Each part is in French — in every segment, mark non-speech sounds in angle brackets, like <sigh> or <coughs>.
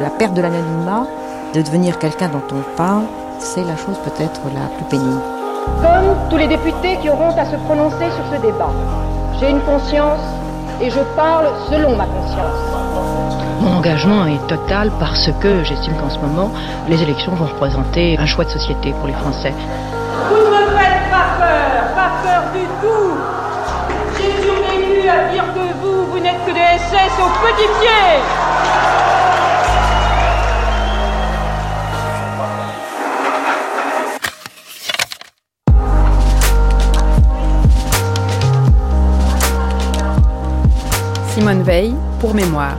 La perte de l'anonymat, de devenir quelqu'un dont on parle, c'est la chose peut-être la plus pénible. Comme tous les députés qui auront à se prononcer sur ce débat, j'ai une conscience et je parle selon ma conscience. Mon engagement est total parce que j'estime qu'en ce moment, les élections vont représenter un choix de société pour les Français. Vous ne me faites pas peur, pas peur du tout. J'ai survécu à dire que vous, vous n'êtes que des SS au petit pied. Simone Veil pour mémoire.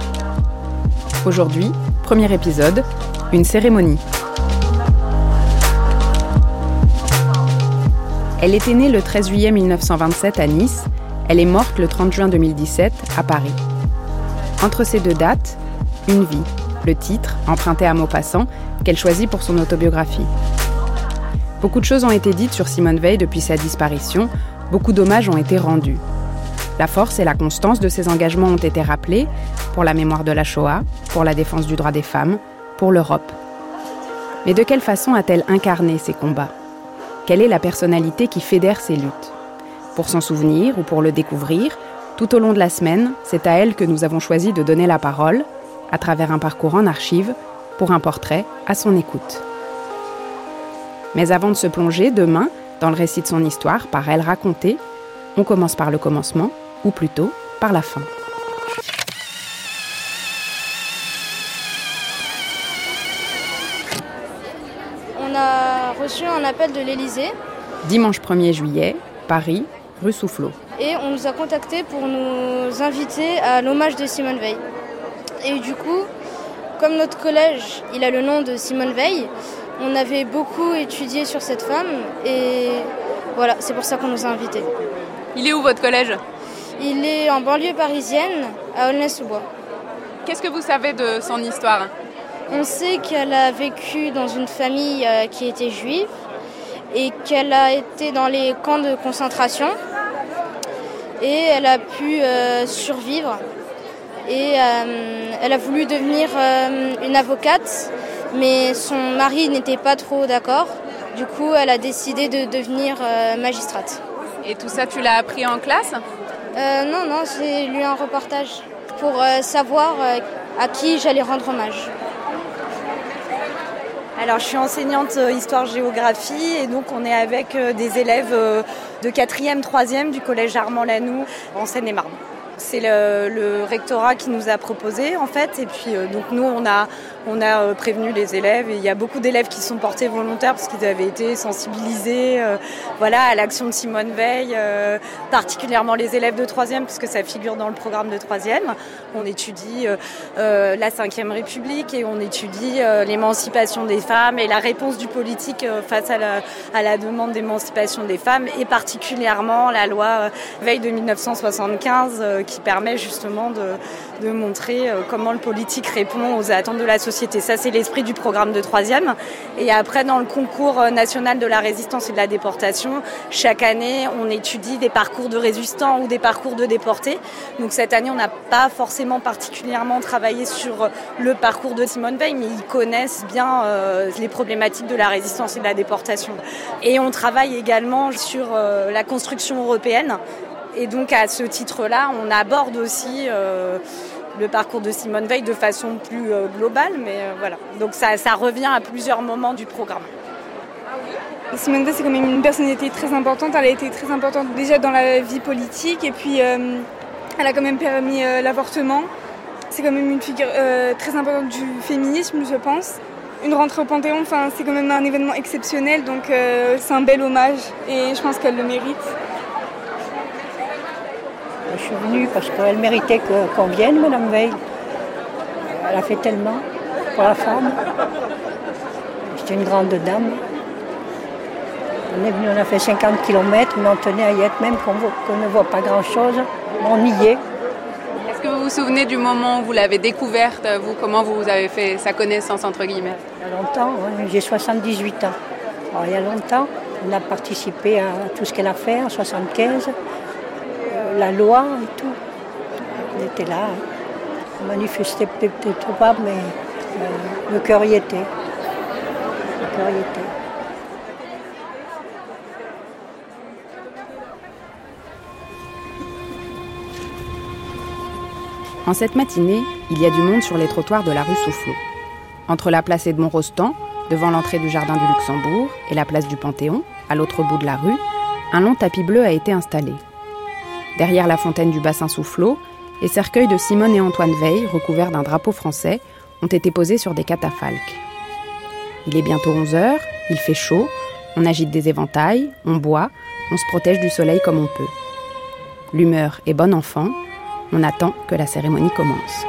Aujourd'hui, premier épisode, une cérémonie. Elle était née le 13 juillet 1927 à Nice, elle est morte le 30 juin 2017 à Paris. Entre ces deux dates, une vie, le titre, emprunté à Maupassant, qu'elle choisit pour son autobiographie. Beaucoup de choses ont été dites sur Simone Veil depuis sa disparition, beaucoup d'hommages ont été rendus. La force et la constance de ses engagements ont été rappelés pour la mémoire de la Shoah, pour la défense du droit des femmes, pour l'Europe. Mais de quelle façon a-t-elle incarné ces combats? Quelle est la personnalité qui fédère ces luttes? Pour s'en souvenir ou pour le découvrir, tout au long de la semaine, c'est à elle que nous avons choisi de donner la parole, à travers un parcours en archives, pour un portrait à son écoute. Mais avant de se plonger demain dans le récit de son histoire par elle racontée, on commence par le commencement ou plutôt par la fin. On a reçu un appel de l'Elysée. Dimanche 1er juillet, Paris, rue Soufflot. Et on nous a contactés pour nous inviter à l'hommage de Simone Veil. Et du coup, comme notre collège, il a le nom de Simone Veil, on avait beaucoup étudié sur cette femme et voilà, c'est pour ça qu'on nous a invités. Il est où votre collège? Il est en banlieue parisienne, à Aulnay-sous-Bois. Qu'est-ce que vous savez de son histoire? On sait qu'elle a vécu dans une famille euh, qui était juive et qu'elle a été dans les camps de concentration et elle a pu euh, survivre et euh, elle a voulu devenir euh, une avocate mais son mari n'était pas trop d'accord. Du coup, elle a décidé de devenir magistrate. Et tout ça, tu l'as appris en classe? Non, non, j'ai lu un reportage pour euh, savoir euh, à qui j'allais rendre hommage. Alors, je suis enseignante euh, histoire-géographie et donc on est avec euh, des élèves euh, de 4e, 3e du collège Armand Lanoux en Seine-et-Marne. C'est le, le rectorat qui nous a proposé en fait et puis euh, donc nous on a on a euh, prévenu les élèves et il y a beaucoup d'élèves qui sont portés volontaires parce qu'ils avaient été sensibilisés euh, voilà à l'action de Simone Veil euh, particulièrement les élèves de 3e puisque ça figure dans le programme de 3e. On étudie la 5e République et on étudie l'émancipation des femmes et la réponse du politique face à la, demande d'émancipation des femmes et particulièrement la loi Veil de 1975 euh, qui permet justement de, de montrer comment le politique répond aux attentes de la société. Ça, c'est l'esprit du programme de troisième. Et après, dans le concours euh, national de la résistance et de la déportation, chaque année, on étudie des parcours de résistants ou des parcours de déportés. Donc cette année, on n'a pas forcément particulièrement travaillé sur euh, le parcours de Simone Veil, mais ils connaissent bien euh, les problématiques de la résistance et de la déportation. Et on travaille également sur la construction européenne. Et donc à ce titre-là, on aborde aussi le parcours de Simone Veil de façon plus euh, globale, mais euh, voilà. Donc ça, revient à plusieurs moments du programme. Simone Veil, c'est quand même une personnalité très importante. Elle a été très importante déjà dans la vie politique et puis euh, elle a quand même permis l'avortement. C'est quand même une figure très importante du féminisme, je pense. Une rentrée au Panthéon, c'est quand même un événement exceptionnel, donc c'est un bel hommage et je pense qu'elle le mérite. Je suis venue parce qu'elle méritait qu'on vienne, Madame Veil. Elle a fait tellement pour la femme. C'est une grande dame. On est venu, on a fait 50 km, mais on tenait à y être, même qu'on ne voit pas grand-chose. On y est. Est-ce que vous vous souvenez du moment où vous l'avez découverte, vous Comment vous avez fait sa connaissance, entre guillemets? Il y a longtemps, hein, j'ai 78 ans. Alors, il y a longtemps, on a participé à tout ce qu'elle a fait en 75, euh, la loi et tout. On était là. hein. Manifestait peut-être pas, mais euh, le cœur y était. Le cœur y était. En cette matinée, il y a du monde sur les trottoirs de la rue Soufflot. Entre la place Edmond-Rostand, devant l'entrée du jardin du Luxembourg, et la place du Panthéon, à l'autre bout de la rue, un long tapis bleu a été installé. Derrière la fontaine du bassin Soufflot, les cercueils de Simone et Antoine Veil, recouverts d'un drapeau français, ont été posés sur des catafalques. Il est bientôt 11 heures, il fait chaud, on agite des éventails, on boit, on se protège du soleil comme on peut. L'humeur est bonne enfant, on attend que la cérémonie commence.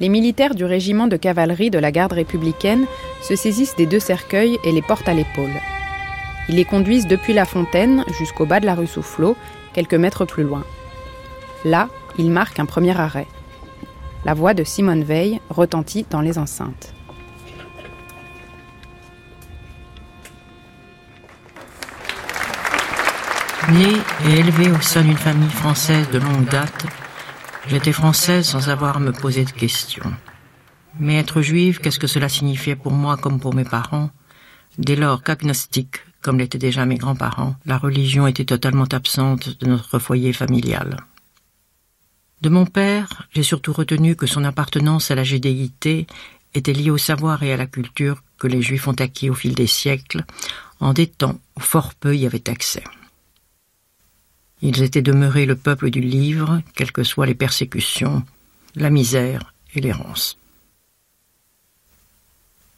Les militaires du régiment de cavalerie de la garde républicaine se saisissent des deux cercueils et les portent à l'épaule. Ils les conduisent depuis la fontaine jusqu'au bas de la rue Soufflot, quelques mètres plus loin. Là, ils marquent un premier arrêt. La voix de Simone Veil retentit dans les enceintes. Née et élevée au sein d'une famille française de longue date, J'étais française sans avoir à me poser de questions. Mais être juive, qu'est-ce que cela signifiait pour moi comme pour mes parents? Dès lors qu'agnostique, comme l'étaient déjà mes grands-parents, la religion était totalement absente de notre foyer familial. De mon père, j'ai surtout retenu que son appartenance à la judéité était liée au savoir et à la culture que les juifs ont acquis au fil des siècles, en des temps où fort peu y avaient accès. Ils étaient demeurés le peuple du livre, quelles que soient les persécutions, la misère et l'errance.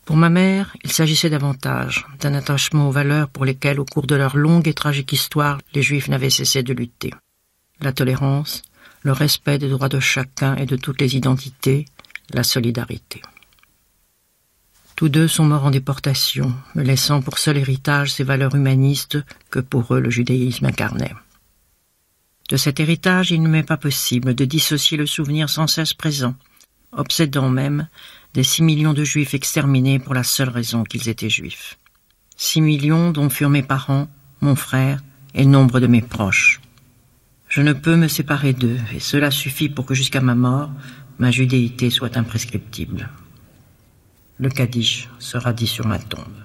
Pour ma mère, il s'agissait davantage d'un attachement aux valeurs pour lesquelles, au cours de leur longue et tragique histoire, les Juifs n'avaient cessé de lutter. La tolérance, le respect des droits de chacun et de toutes les identités, la solidarité. Tous deux sont morts en déportation, me laissant pour seul héritage ces valeurs humanistes que pour eux le judaïsme incarnait. De cet héritage, il ne m'est pas possible de dissocier le souvenir sans cesse présent, obsédant même, des six millions de juifs exterminés pour la seule raison qu'ils étaient juifs. Six millions dont furent mes parents, mon frère et nombre de mes proches. Je ne peux me séparer d'eux, et cela suffit pour que jusqu'à ma mort, ma judéité soit imprescriptible. Le Kaddish sera dit sur ma tombe.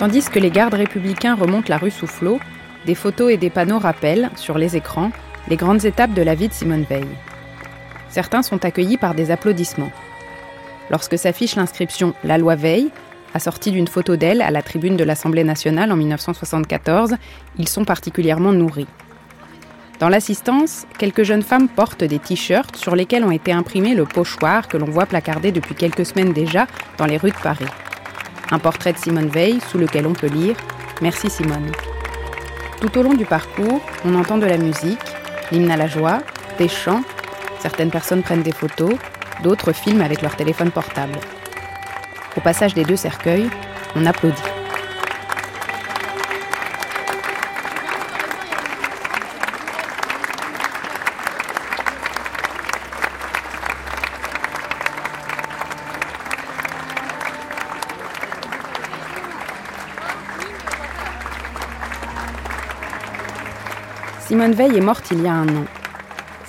Tandis que les gardes républicains remontent la rue Soufflot, des photos et des panneaux rappellent, sur les écrans, les grandes étapes de la vie de Simone Veil. Certains sont accueillis par des applaudissements. Lorsque s'affiche l'inscription La loi Veil, assortie d'une photo d'elle à la tribune de l'Assemblée nationale en 1974, ils sont particulièrement nourris. Dans l'assistance, quelques jeunes femmes portent des t-shirts sur lesquels ont été imprimés le pochoir que l'on voit placardé depuis quelques semaines déjà dans les rues de Paris. Un portrait de Simone Veil sous lequel on peut lire Merci Simone. Tout au long du parcours, on entend de la musique, l'hymne à la joie, Côté chant, certaines personnes prennent des photos, d'autres filment avec leur téléphone portable. Au passage des deux cercueils, on applaudit. Simone Veil est morte il y a un an.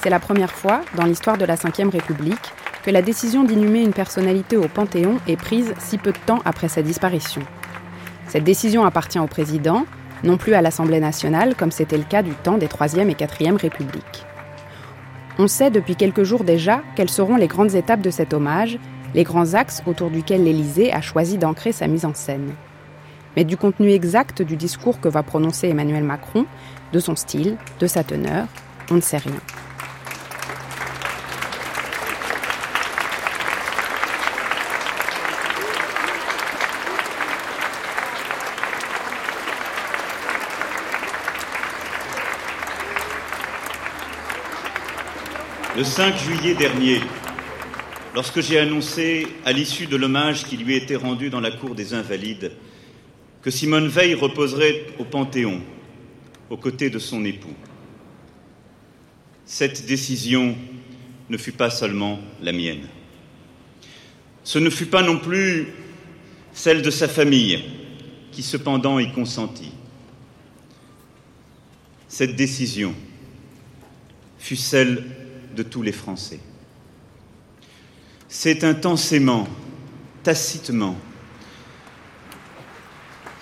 C'est la première fois, dans l'histoire de la Ve République, que la décision d'inhumer une personnalité au Panthéon est prise si peu de temps après sa disparition. Cette décision appartient au président, non plus à l'Assemblée nationale comme c'était le cas du temps des Troisième et Quatrième Républiques. On sait depuis quelques jours déjà quelles seront les grandes étapes de cet hommage, les grands axes autour duquel l'Élysée a choisi d'ancrer sa mise en scène. Mais du contenu exact du discours que va prononcer Emmanuel Macron, de son style, de sa teneur, on ne sait rien. Le 5 juillet dernier, lorsque j'ai annoncé, à l'issue de l'hommage qui lui était rendu dans la cour des Invalides, que Simone Veil reposerait au Panthéon aux côtés de son époux. Cette décision ne fut pas seulement la mienne. Ce ne fut pas non plus celle de sa famille, qui cependant y consentit. Cette décision fut celle de tous les Français. C'est intensément, tacitement,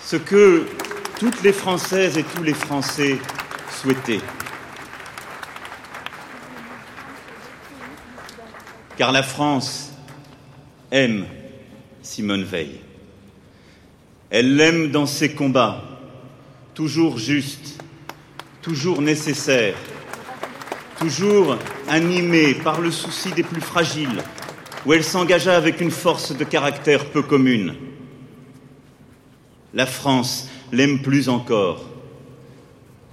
ce que toutes les Françaises et tous les Français souhaitaient. Car la France aime Simone Veil. Elle l'aime dans ses combats, toujours justes, toujours nécessaires, toujours animée par le souci des plus fragiles, où elle s'engagea avec une force de caractère peu commune. La France l'aime plus encore,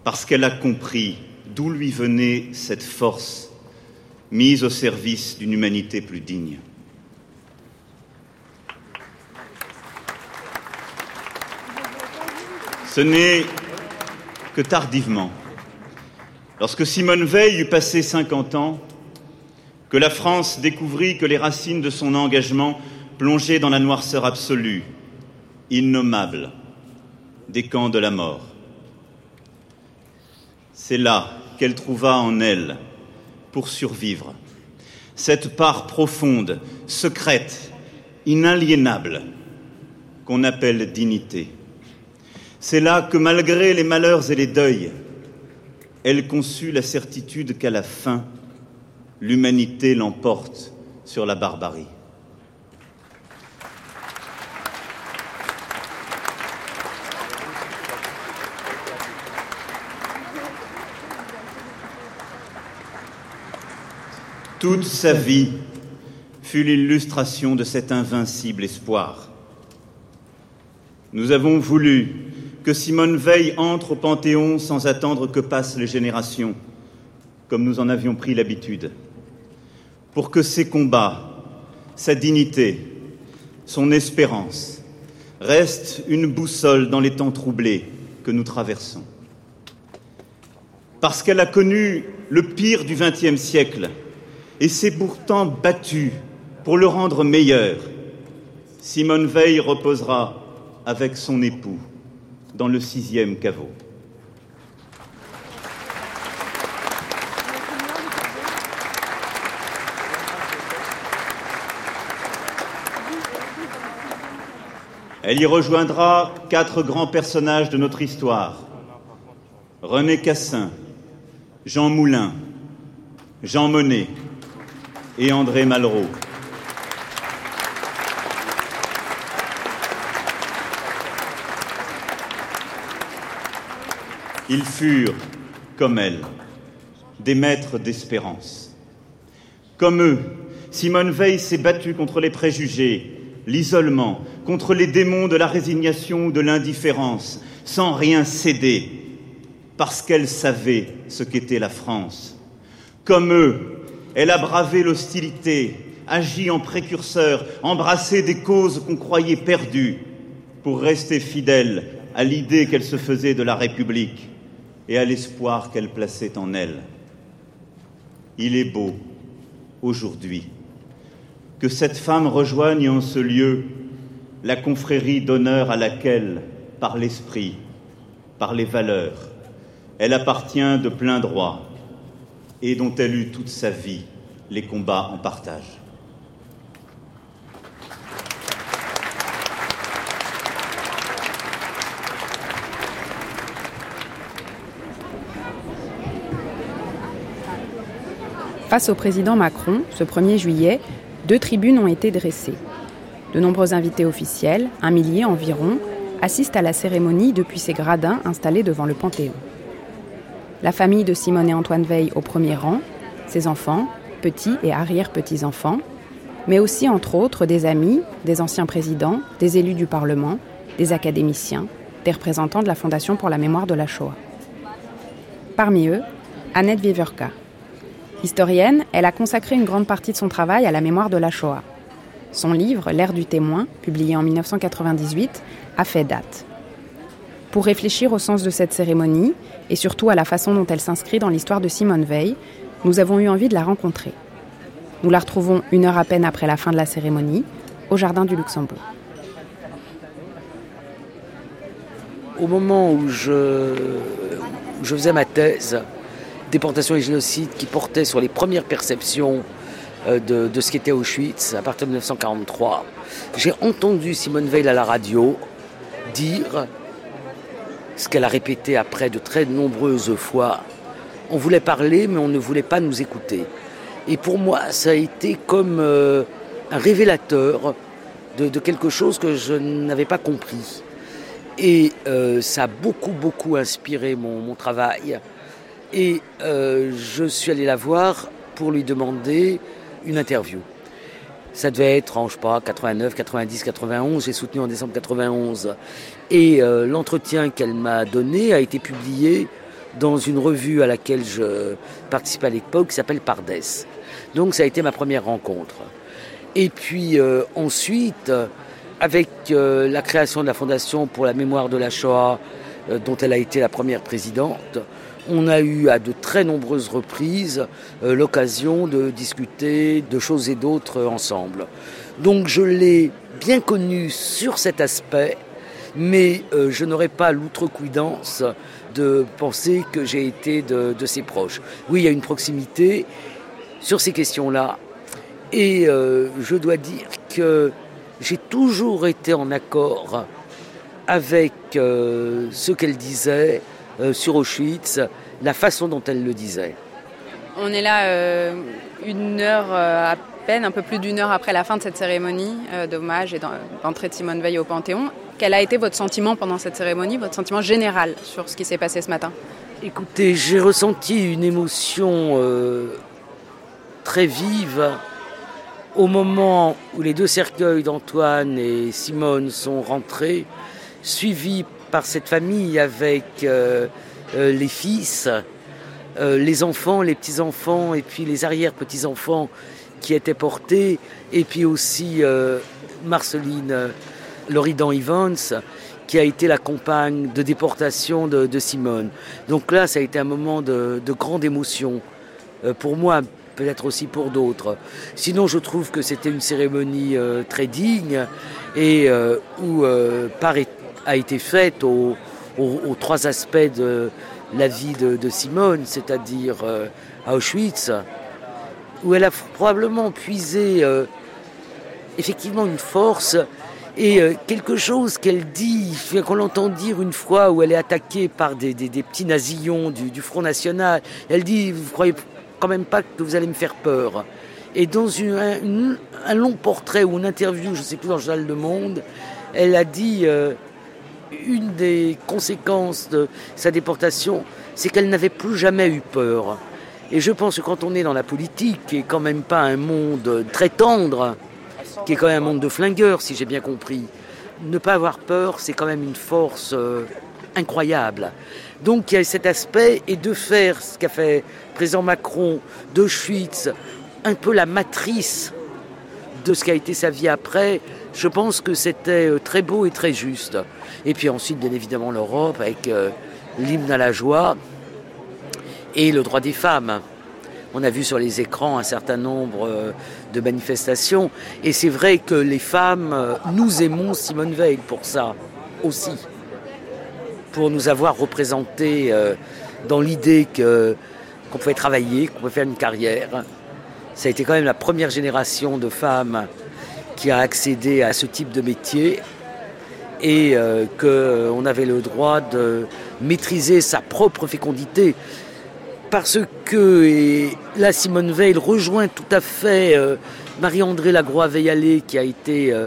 parce qu'elle a compris d'où lui venait cette force mise au service d'une humanité plus digne. Ce n'est que tardivement, lorsque Simone Veil eut passé 50 ans, que la France découvrit que les racines de son engagement plongeaient dans la noirceur absolue, innommable, des camps de la mort. C'est là qu'elle trouva en elle, pour survivre, cette part profonde, secrète, inaliénable, qu'on appelle dignité. C'est là que malgré les malheurs et les deuils, elle conçut la certitude qu'à la fin, l'humanité l'emporte sur la barbarie. Toute sa vie fut l'illustration de cet invincible espoir. Nous avons voulu que Simone Veil entre au Panthéon sans attendre que passent les générations, comme nous en avions pris l'habitude, pour que ses combats, sa dignité, son espérance restent une boussole dans les temps troublés que nous traversons. Parce qu'elle a connu le pire du XXe siècle, et s'est pourtant battue pour le rendre meilleur. Simone Veil reposera avec son époux dans le sixième caveau. Elle y rejoindra quatre grands personnages de notre histoire. René Cassin, Jean Moulin, Jean Monnet, et André Malraux. Ils furent, comme elle, des maîtres d'espérance. Comme eux, Simone Veil s'est battue contre les préjugés, l'isolement, contre les démons de la résignation ou de l'indifférence, sans rien céder, parce qu'elle savait ce qu'était la France Comme eux, elle a bravé l'hostilité, agi en précurseur, embrassé des causes qu'on croyait perdues, pour rester fidèle à l'idée qu'elle se faisait de la République et à l'espoir qu'elle plaçait en elle. Il est beau, aujourd'hui, que cette femme rejoigne en ce lieu la confrérie d'honneur à laquelle, par l'esprit, par les valeurs, elle appartient de plein droit et dont elle eut toute sa vie les combats en partage. Face au président Macron, ce 1er juillet, deux tribunes ont été dressées. De nombreux invités officiels, un millier environ, assistent à la cérémonie depuis ces gradins installés devant le Panthéon. La famille de Simone et Antoine Veil au premier rang, ses enfants, petits et arrière-petits-enfants, mais aussi entre autres des amis, des anciens présidents, des élus du Parlement, des académiciens, des représentants de la Fondation pour la mémoire de la Shoah. Parmi eux, Annette Viverka, Historienne, elle a consacré une grande partie de son travail à la mémoire de la Shoah. Son livre, L'ère du témoin, publié en 1998, a fait date. Pour réfléchir au sens de cette cérémonie, et surtout à la façon dont elle s'inscrit dans l'histoire de Simone Veil, nous avons eu envie de la rencontrer. Nous la retrouvons une heure à peine après la fin de la cérémonie, au Jardin du Luxembourg. Au moment où je, faisais ma thèse, déportation et génocide qui portait sur les premières perceptions euh, de, de ce qu'était Auschwitz à partir de 1943. J'ai entendu Simone Veil à la radio dire ce qu'elle a répété après de très nombreuses fois. On voulait parler, mais on ne voulait pas nous écouter. Et pour moi, ça a été comme euh, un révélateur de, quelque chose que je n'avais pas compris. Et euh, ça a beaucoup, beaucoup inspiré mon, mon travail. Et euh, je suis allé la voir pour lui demander une interview. Ça devait être en, je sais pas, 89, 90, 91. J'ai soutenu en décembre 91. Et euh, l'entretien qu'elle m'a donné a été publié dans une revue à laquelle je participais à l'époque qui s'appelle Pardes. Donc ça a été ma première rencontre. Et puis euh, ensuite, avec euh, la création de la Fondation pour la mémoire de la Shoah, dont elle a été la première présidente, on a eu à de très nombreuses reprises euh, l'occasion de discuter de choses et d'autres ensemble. Donc je l'ai bien connue sur cet aspect, mais euh, je n'aurais pas l'outrecuidance de penser que j'ai été de, ses proches. Oui, il y a une proximité sur ces questions-là, et euh, je dois dire que j'ai toujours été en accord avec ce qu'elle disait, euh, sur Auschwitz, la façon dont elle le disait. On est là euh, une heure euh, à peine, un peu plus d'une heure après la fin de cette cérémonie d'hommage et d'entrée de Simone Veil au Panthéon. Quel a été votre sentiment pendant cette cérémonie, votre sentiment général sur ce qui s'est passé ce matin? Écoutez, j'ai ressenti une émotion très vive au moment où les deux cercueils d'Antoine et Simone sont rentrés, suivis par cette famille avec euh, euh, les fils, euh, les enfants, les petits-enfants et puis les arrière-petits-enfants qui étaient portés, et puis aussi Marceline Loridan Evans, qui a été la compagne de déportation de, Simone. Donc là, ça a été un moment de, de grande émotion. Pour moi, peut-être aussi pour d'autres. Sinon, je trouve que c'était une cérémonie très digne et où euh, part a été faite aux, trois aspects de la vie de, Simone, c'est-à-dire euh, à Auschwitz, où elle a probablement puisé euh, effectivement une force et euh, quelque chose qu'elle dit, qu'on l'entend dire une fois où elle est attaquée par des, petits nazillons du, Front National, elle dit, vous croyez quand même pas que vous allez me faire peur? Et dans un, long portrait ou une interview, je ne sais plus dans le journal Le Monde, elle a dit euh, une des conséquences de sa déportation, c'est qu'elle n'avait plus jamais eu peur. Et je pense que quand on est dans la politique, qui est quand même pas un monde très tendre, qui est quand même un monde de flingueurs, si j'ai bien compris, ne pas avoir peur, c'est quand même une force euh, incroyable. Donc il y a cet aspect et de faire ce qu'a fait président Macron d'Auschwitz, un peu la matrice de ce qu'a été sa vie après, je pense que c'était euh, très beau et très juste. Et puis ensuite, bien évidemment, l'Europe avec euh, l'hymne à la joie et le droit des femmes. On a vu sur les écrans un certain nombre euh, de manifestations. Et c'est vrai que les femmes, nous aimons Simone Veil pour ça aussi. Pour nous avoir représentés dans l'idée qu'on pouvait travailler, qu'on pouvait faire une carrière. Ça a été quand même la première génération de femmes qui a accédé à ce type de métier et euh, qu'on avait le droit de maîtriser sa propre fécondité. Parce que là, Simone Veil rejoint tout à fait euh, Marie-André Lagroix-Veillalé, qui a été euh,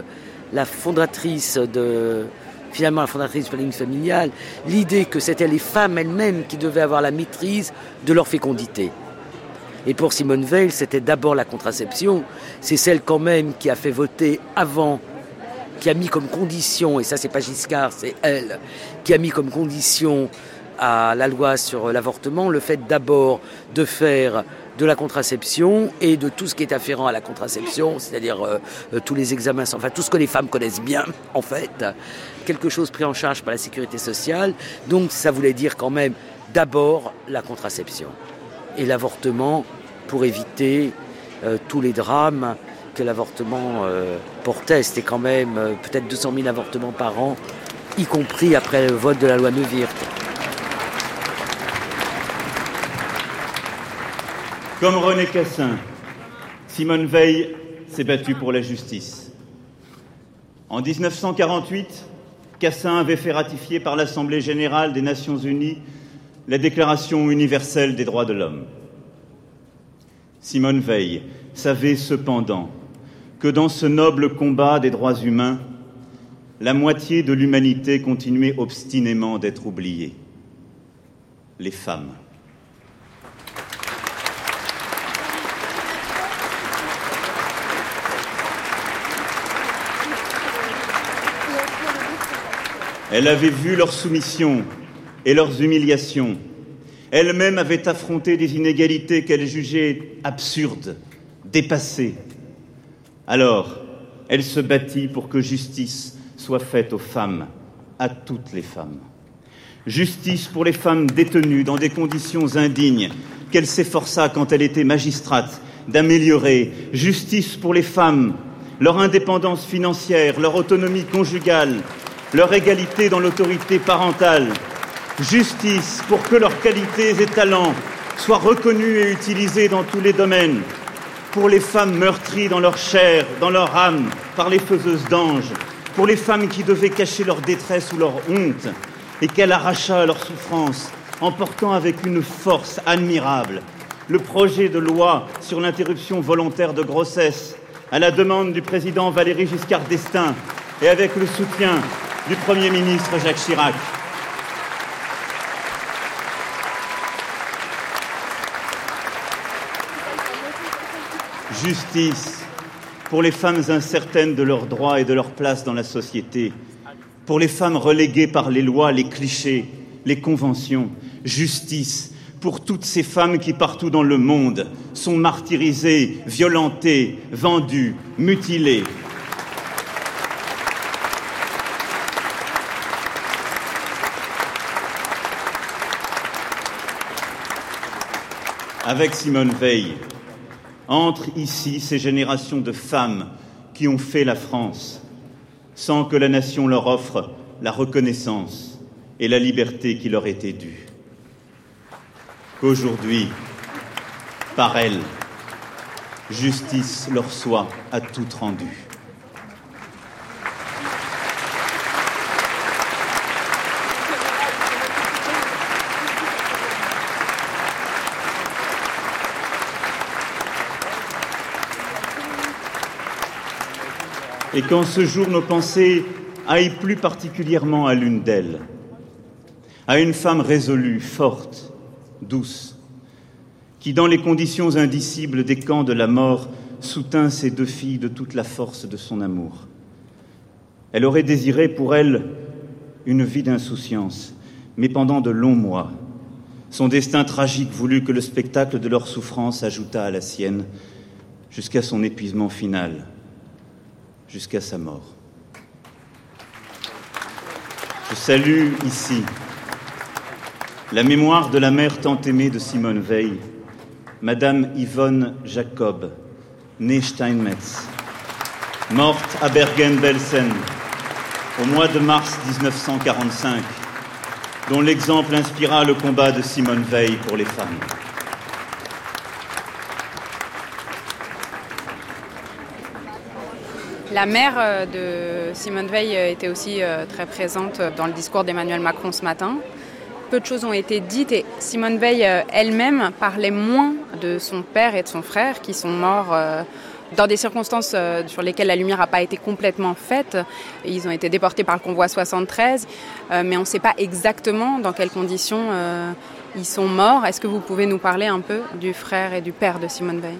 la fondatrice de, finalement la fondatrice du planning familial, l'idée que c'était les femmes elles-mêmes qui devaient avoir la maîtrise de leur fécondité. Et pour Simone Veil, c'était d'abord la contraception. C'est celle quand même qui a fait voter avant, qui a mis comme condition, et ça c'est pas Giscard, c'est elle, qui a mis comme condition à la loi sur l'avortement le fait d'abord de faire de la contraception et de tout ce qui est afférent à la contraception, c'est-à-dire euh, euh, tous les examens, enfin tout ce que les femmes connaissent bien en fait, quelque chose pris en charge par la sécurité sociale. Donc ça voulait dire quand même d'abord la contraception et l'avortement pour éviter euh, tous les drames l'avortement euh, portait. C'était quand même euh, peut-être 200 000 avortements par an, y compris après le vote de la loi Neuwirth. Comme René Cassin, Simone Veil s'est battue pour la justice. En 1948, Cassin avait fait ratifier par l'Assemblée générale des Nations unies la Déclaration universelle des droits de l'homme. Simone Veil savait cependant que dans ce noble combat des droits humains, la moitié de l'humanité continuait obstinément d'être oubliée les femmes. Elle avait vu leur soumission et leurs humiliations. Elle-même avait affronté des inégalités qu'elle jugeait absurdes, dépassées. Alors, elle se battit pour que justice soit faite aux femmes, à toutes les femmes. Justice pour les femmes détenues dans des conditions indignes qu'elle s'efforça quand elle était magistrate d'améliorer. Justice pour les femmes, leur indépendance financière, leur autonomie conjugale, leur égalité dans l'autorité parentale justice pour que leurs qualités et talents soient reconnus et utilisés dans tous les domaines, pour les femmes meurtries dans leur chair, dans leur âme, par les faiseuses d'anges, pour les femmes qui devaient cacher leur détresse ou leur honte, et qu'elle arracha à leur souffrance en portant avec une force admirable le projet de loi sur l'interruption volontaire de grossesse à la demande du président Valéry Giscard d'Estaing et avec le soutien du Premier ministre Jacques Chirac. Justice pour les femmes incertaines de leurs droits et de leur place dans la société, pour les femmes reléguées par les lois, les clichés, les conventions. Justice pour toutes ces femmes qui, partout dans le monde, sont martyrisées, violentées, vendues, mutilées. Avec Simone Veil, entre ici ces générations de femmes qui ont fait la France, sans que la nation leur offre la reconnaissance et la liberté qui leur étaient dues. Qu'aujourd'hui, par elles, justice leur soit à toute rendue. Et qu'en ce jour nos pensées aillent plus particulièrement à l'une d'elles, à une femme résolue, forte, douce, qui, dans les conditions indicibles des camps de la mort, soutint ses deux filles de toute la force de son amour. Elle aurait désiré pour elles une vie d'insouciance, mais pendant de longs mois. Son destin tragique voulut que le spectacle de leur souffrance ajoutât à la sienne jusqu'à son épuisement final, jusqu'à sa mort. Je salue ici la mémoire de la mère tant aimée de Simone Veil, Madame Yvonne Jacob, née Steinmetz, morte à Bergen-Belsen au mois de mars 1945, dont l'exemple inspira le combat de Simone Veil pour les femmes. La mère euh, de Simone Veil euh, était aussi euh, très présente dans le discours d'Emmanuel Macron ce matin. Peu de choses ont été dites et Simone Veil elle-même parlait moins de son père et de son frère qui sont morts dans des circonstances sur lesquelles la lumière n'a pas été complètement faite. Ils ont été déportés par le convoi 73, mais on ne sait pas exactement dans quelles conditions ils sont morts. Est-ce que vous pouvez nous parler un peu du frère et du père de Simone Veil?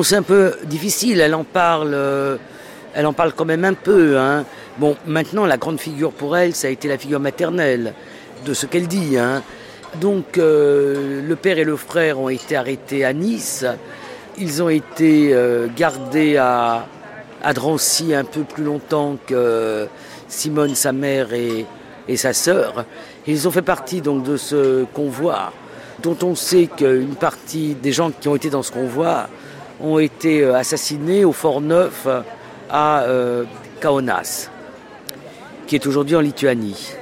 C'est un peu difficile, elle en parle, euh, elle en parle quand même un peu. Hein. Bon, maintenant, la grande figure pour elle, ça a été la figure maternelle de ce qu'elle dit. Hein. Donc, euh, le père et le frère ont été arrêtés à Nice. Ils ont été euh, gardés à, Drancy un peu plus longtemps que Simone, sa mère et, et sa sœur. Ils ont fait partie donc de ce convoi dont on sait qu'une partie des gens qui ont été dans ce convoi ont été euh, assassinés au Fort Neuf à euh, Kaunas, qui est aujourd'hui en Lituanie.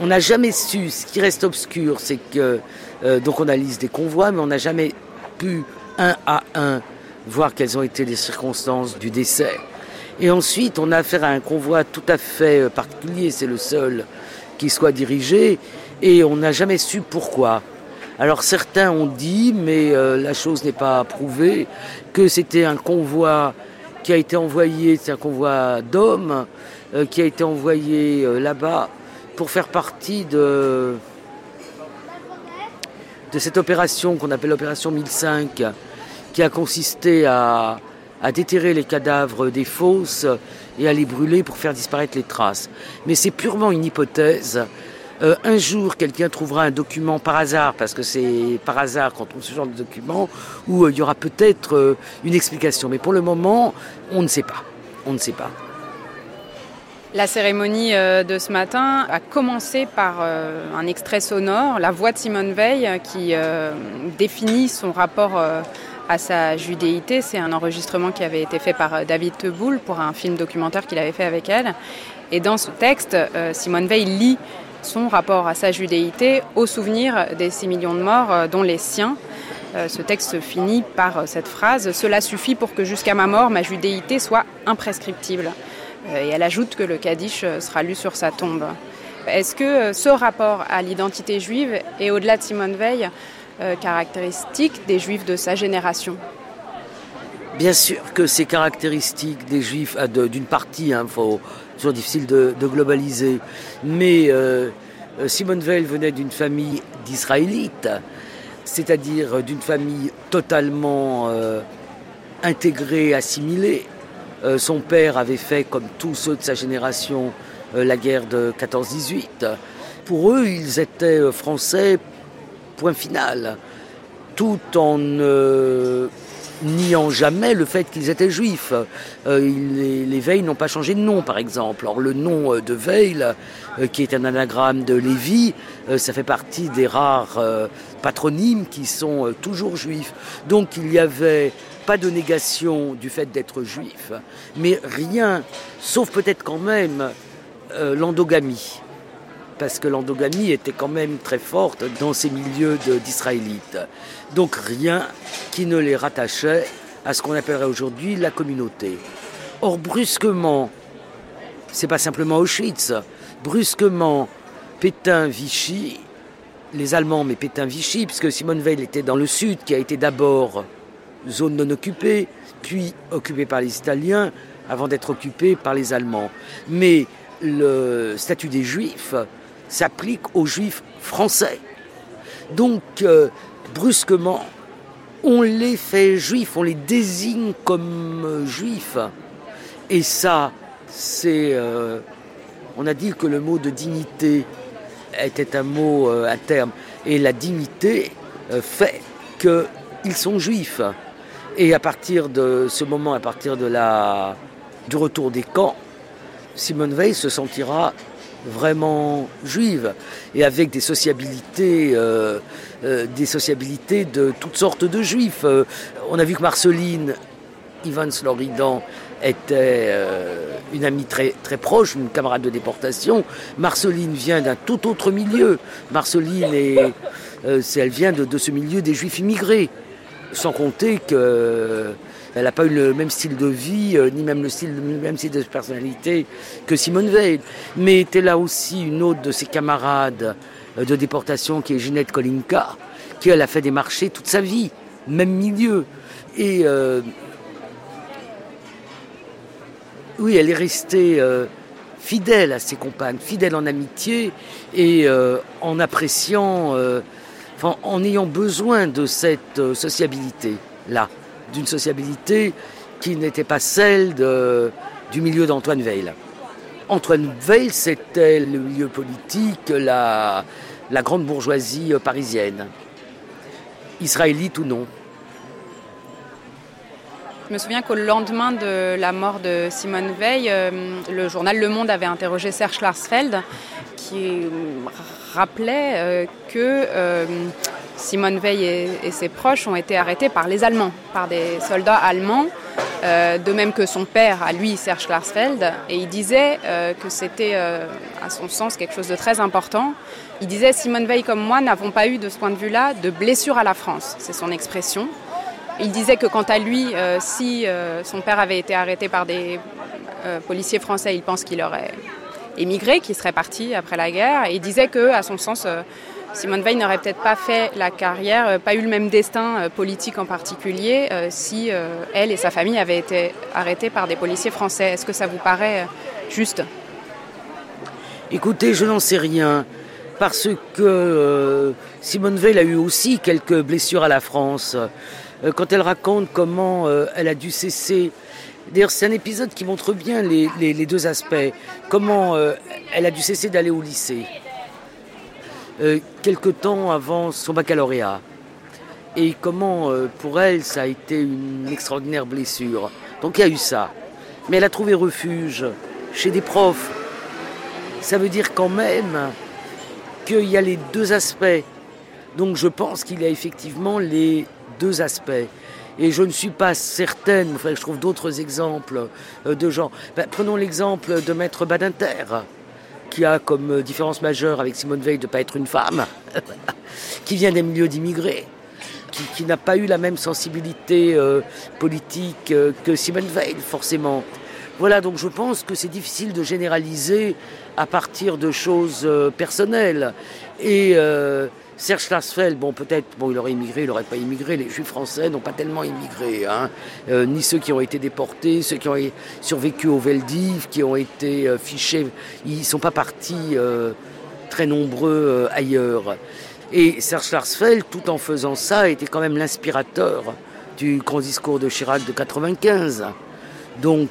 On n'a jamais su, ce qui reste obscur, c'est que, euh, donc on a liste des convois, mais on n'a jamais pu, un à un, voir quelles ont été les circonstances du décès. Et ensuite, on a affaire à un convoi tout à fait particulier, c'est le seul qui soit dirigé, et on n'a jamais su pourquoi. Alors certains ont dit, mais la chose n'est pas prouvée, que c'était un convoi qui a été envoyé, c'est un convoi d'hommes, euh, qui a été envoyé euh, là-bas pour faire partie de, cette opération qu'on appelle l'opération 1005, qui a consisté à déterrer les cadavres des fosses et à les brûler pour faire disparaître les traces. Mais c'est purement une hypothèse euh, un jour, quelqu'un trouvera un document par hasard, parce que c'est par hasard qu'on trouve ce genre de document, où euh, il y aura peut-être euh, une explication. Mais pour le moment, on ne sait pas. On ne sait pas. La cérémonie de ce matin a commencé par un extrait sonore, la voix de Simone Veil, qui définit son rapport à sa judéité. C'est un enregistrement qui avait été fait par David Teboul pour un film documentaire qu'il avait fait avec elle. Et dans ce texte, Simone Veil lit son rapport à sa judéité au souvenir des 6 millions de morts, euh, dont les siens. Euh, ce texte finit par euh, cette phrase Cela suffit pour que jusqu'à ma mort, ma judéité soit imprescriptible. Et elle ajoute que le Kaddish sera lu sur sa tombe. Est-ce que ce rapport à l'identité juive est, au-delà de Simone Veil, caractéristique des juifs de sa génération? Bien sûr que c'est caractéristique des juifs, d'une partie, hein, faut, toujours difficile de, globaliser. Mais euh, euh, Simone Veil venait d'une famille d'Israélites, c'est-à-dire d'une famille totalement euh, intégrée, assimilée. son père avait fait, comme tous ceux de sa génération, la guerre de 14-18. Pour eux, ils étaient français, point final, tout en niant jamais le fait qu'ils étaient juifs. Euh, les, Veil n'ont pas changé de nom, par exemple. Alors le nom euh, de Veil, euh, qui est un anagramme de Lévi, ça fait partie des rares patronymes qui sont toujours juifs. Donc il n'y avait pas de négation du fait d'être juif, mais rien, sauf peut-être quand même l'endogamie parce que l'endogamie était quand même très forte dans ces milieux d'Israélites. Donc rien qui ne les rattachait à ce qu'on appellerait aujourd'hui la communauté. Or, brusquement, c'est pas simplement Auschwitz, brusquement, Pétain-Vichy, les Allemands, mais Pétain-Vichy, puisque Simone Veil était dans le sud, qui a été d'abord zone non occupée, puis occupée par les Italiens, avant d'être occupée par les Allemands. Mais le statut des Juifs s'applique aux juifs français. Donc, euh, brusquement, on les fait juifs, on les désigne comme euh, juifs. Et ça, c'est euh, on a dit que le mot de dignité était un mot à terme. Et la dignité fait qu'ils sont juifs. Et à partir de ce moment, à partir de la, du retour des camps, Simone Veil se sentira vraiment juive et avec des sociabilités, euh, euh, des sociabilités de toutes sortes de juifs. Euh, on a vu que Marceline Ivan Sloridan était une amie très, très proche, une camarade de déportation. Marceline vient d'un tout autre milieu. Marceline, est, elle vient de, de, ce milieu des juifs immigrés. Sans compter que elle n'a pas eu le même style de vie, euh, ni même le, style, même style de personnalité que Simone Veil. Mais était là aussi une autre de ses camarades euh, de déportation, qui est Ginette Kolinka, qui elle a fait des marchés toute sa vie, même milieu. Et euh, oui, elle est restée fidèle à ses compagnes, fidèle en amitié et en appréciant, en ayant besoin de cette sociabilité-là d'une sociabilité qui n'était pas celle du milieu d'Antoine Veil. Antoine Veil, c'était le milieu politique, la, la grande bourgeoisie parisienne, israélite ou non. Je me souviens qu'au lendemain de la mort de Simone Veil, euh, le journal Le Monde avait interrogé Serge Larsfeld, qui rappelait euh, que euh, Simone Veil et, ses proches ont été arrêtés par les Allemands, par des soldats allemands, euh, de même que son père, à lui, Serge Klarsfeld. Et il disait euh, que c'était, euh, à son sens, quelque chose de très important. Il disait Simone Veil comme moi n'avons pas eu, de ce point de vue-là, de blessure à la France. C'est son expression. Il disait que quant à lui, si son père avait été arrêté par des policiers français, il pense qu'il aurait émigré, qu'il serait parti après la guerre. Et il disait que, à son sens, Simone Veil n'aurait peut-être pas fait la carrière, euh, pas eu le même destin euh, politique en particulier, euh, si elle et sa famille avaient été arrêtées par des policiers français. Est-ce que ça vous paraît juste? Écoutez, je n'en sais rien, parce que Simone Veil a eu aussi quelques blessures à la France. quand elle raconte comment elle a dû cesser D'ailleurs, c'est un épisode qui montre bien les deux aspects. Comment elle a dû cesser d'aller au lycée. Euh, quelque temps avant son baccalauréat. Et comment, euh, pour elle, ça a été une extraordinaire blessure. Donc il y a eu ça. Mais elle a trouvé refuge chez des profs. Ça veut dire quand même qu'il y a les deux aspects. Donc je pense qu'il y a effectivement les deux aspects. Et je ne suis pas certaine, il je trouve d'autres exemples euh, de gens. Ben, prenons l'exemple de Maître Badinter qui a comme différence majeure avec Simone Veil de ne pas être une femme, <laughs> qui vient des milieux d'immigrés, qui, n'a pas eu la même sensibilité euh, politique euh, que Simone Veil, forcément. Voilà, donc je pense que c'est difficile de généraliser à partir de choses euh, personnelles. Et Serge Schlasfeld, bon peut-être, bon il aurait immigré, il n'aurait pas immigré, les juifs français n'ont pas tellement immigré, hein. euh, ni ceux qui ont été déportés, ceux qui ont survécu au Veldiv, qui ont été euh, fichés, ils ne sont pas partis euh, très nombreux ailleurs. Et Serge Schlasfeld, tout en faisant ça, était quand même l'inspirateur du grand discours de Chirac de 95. Donc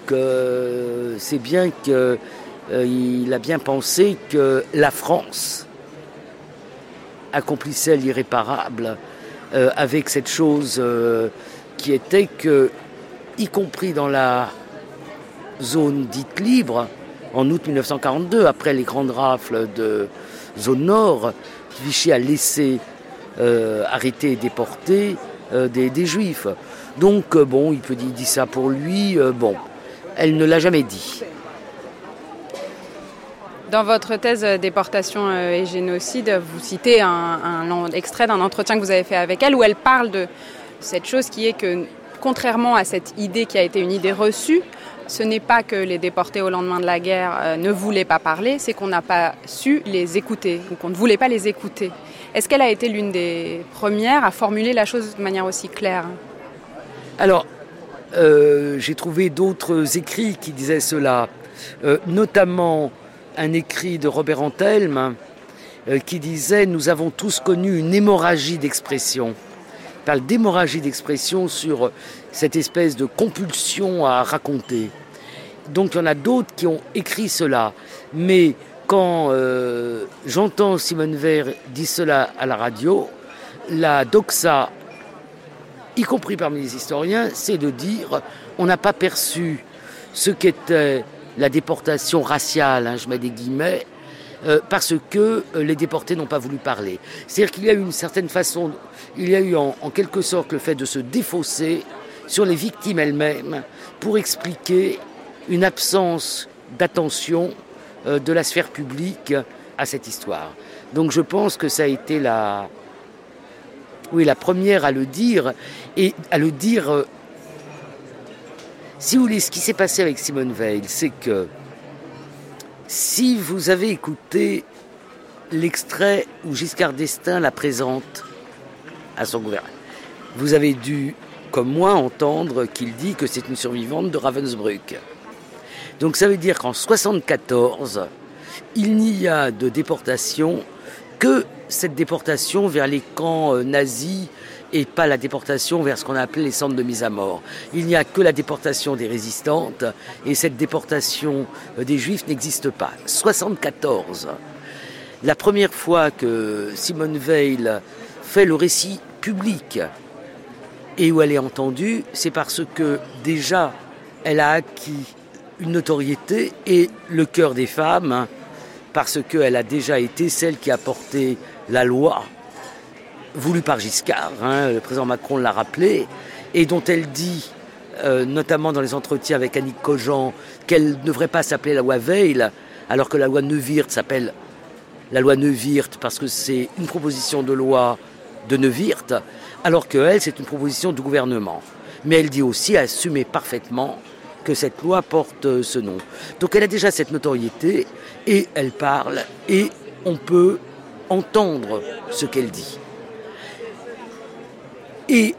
c'est bien qu'il a bien pensé que la France accomplissait l'irréparable euh, avec cette chose euh, qui était que, y compris dans la zone dite libre, en août 1942, après les grandes rafles de zone nord, Vichy a laissé euh, arrêter et déporter des, juifs. Donc, bon, il peut dire ça pour lui, bon, elle ne l'a jamais dit. Dans votre thèse euh, déportation euh, et génocide, vous citez un, extrait d'un entretien que vous avez fait avec elle où elle parle de cette chose qui est que, contrairement à cette idée qui a été une idée reçue, ce n'est pas que les déportés au lendemain de la guerre euh, ne voulaient pas parler, c'est qu'on n'a pas su les écouter, ou qu'on ne voulait pas les écouter. Est-ce qu'elle a été l'une des premières à formuler la chose de manière aussi claire? Alors, j'ai trouvé d'autres écrits qui disaient cela, notamment un écrit de Robert Antelme euh, qui disait Nous avons tous connu une hémorragie d'expression. Il parle d'hémorragie d'expression sur cette espèce de compulsion à raconter. Donc il y en a d'autres qui ont écrit cela. Mais quand euh, j'entends Simone Veil dire cela à la radio, la doxa, y compris parmi les historiens, c'est de dire on n'a pas perçu ce qu'était la déportation raciale, hein, je mets des guillemets, euh, parce que euh, les déportés n'ont pas voulu parler. C'est-à-dire qu'il y a eu une certaine façon, il y a eu en, quelque sorte le fait de se défausser sur les victimes elles-mêmes pour expliquer une absence d'attention euh, de la sphère publique à cette histoire. Donc je pense que ça a été la, oui, la première à le dire et à le dire. Si vous voulez, ce qui s'est passé avec Simone Veil, c'est que si vous avez écouté l'extrait où Giscard d'Estaing la présente à son gouvernement, vous avez dû, comme moi, entendre qu'il dit que c'est une survivante de Ravensbrück. Donc ça veut dire qu'en 1974, il n'y a de déportation que cette déportation vers les camps euh, nazis et pas la déportation vers ce qu'on a appelé les centres de mise à mort. Il n'y a que la déportation des résistantes et cette déportation euh, des juifs n'existe pas. 74. La première fois que Simone Veil fait le récit public et où elle est entendue, c'est parce que déjà elle a acquis une notoriété et le cœur des femmes, parce qu'elle a déjà été celle qui a porté la loi voulu par Giscard, hein, le président Macron l'a rappelé, et dont elle dit, euh, notamment dans les entretiens avec Annick Cogent, qu'elle ne devrait pas s'appeler la loi Veil, alors que la loi Neuwirth s'appelle la loi Neuwirth parce que c'est une proposition de loi de Neuwirth, alors qu'elle, c'est une proposition du gouvernement. Mais elle dit aussi assumer parfaitement que cette loi porte euh, ce nom. Donc elle a déjà cette notoriété et elle parle et on peut entendre ce qu'elle dit. Et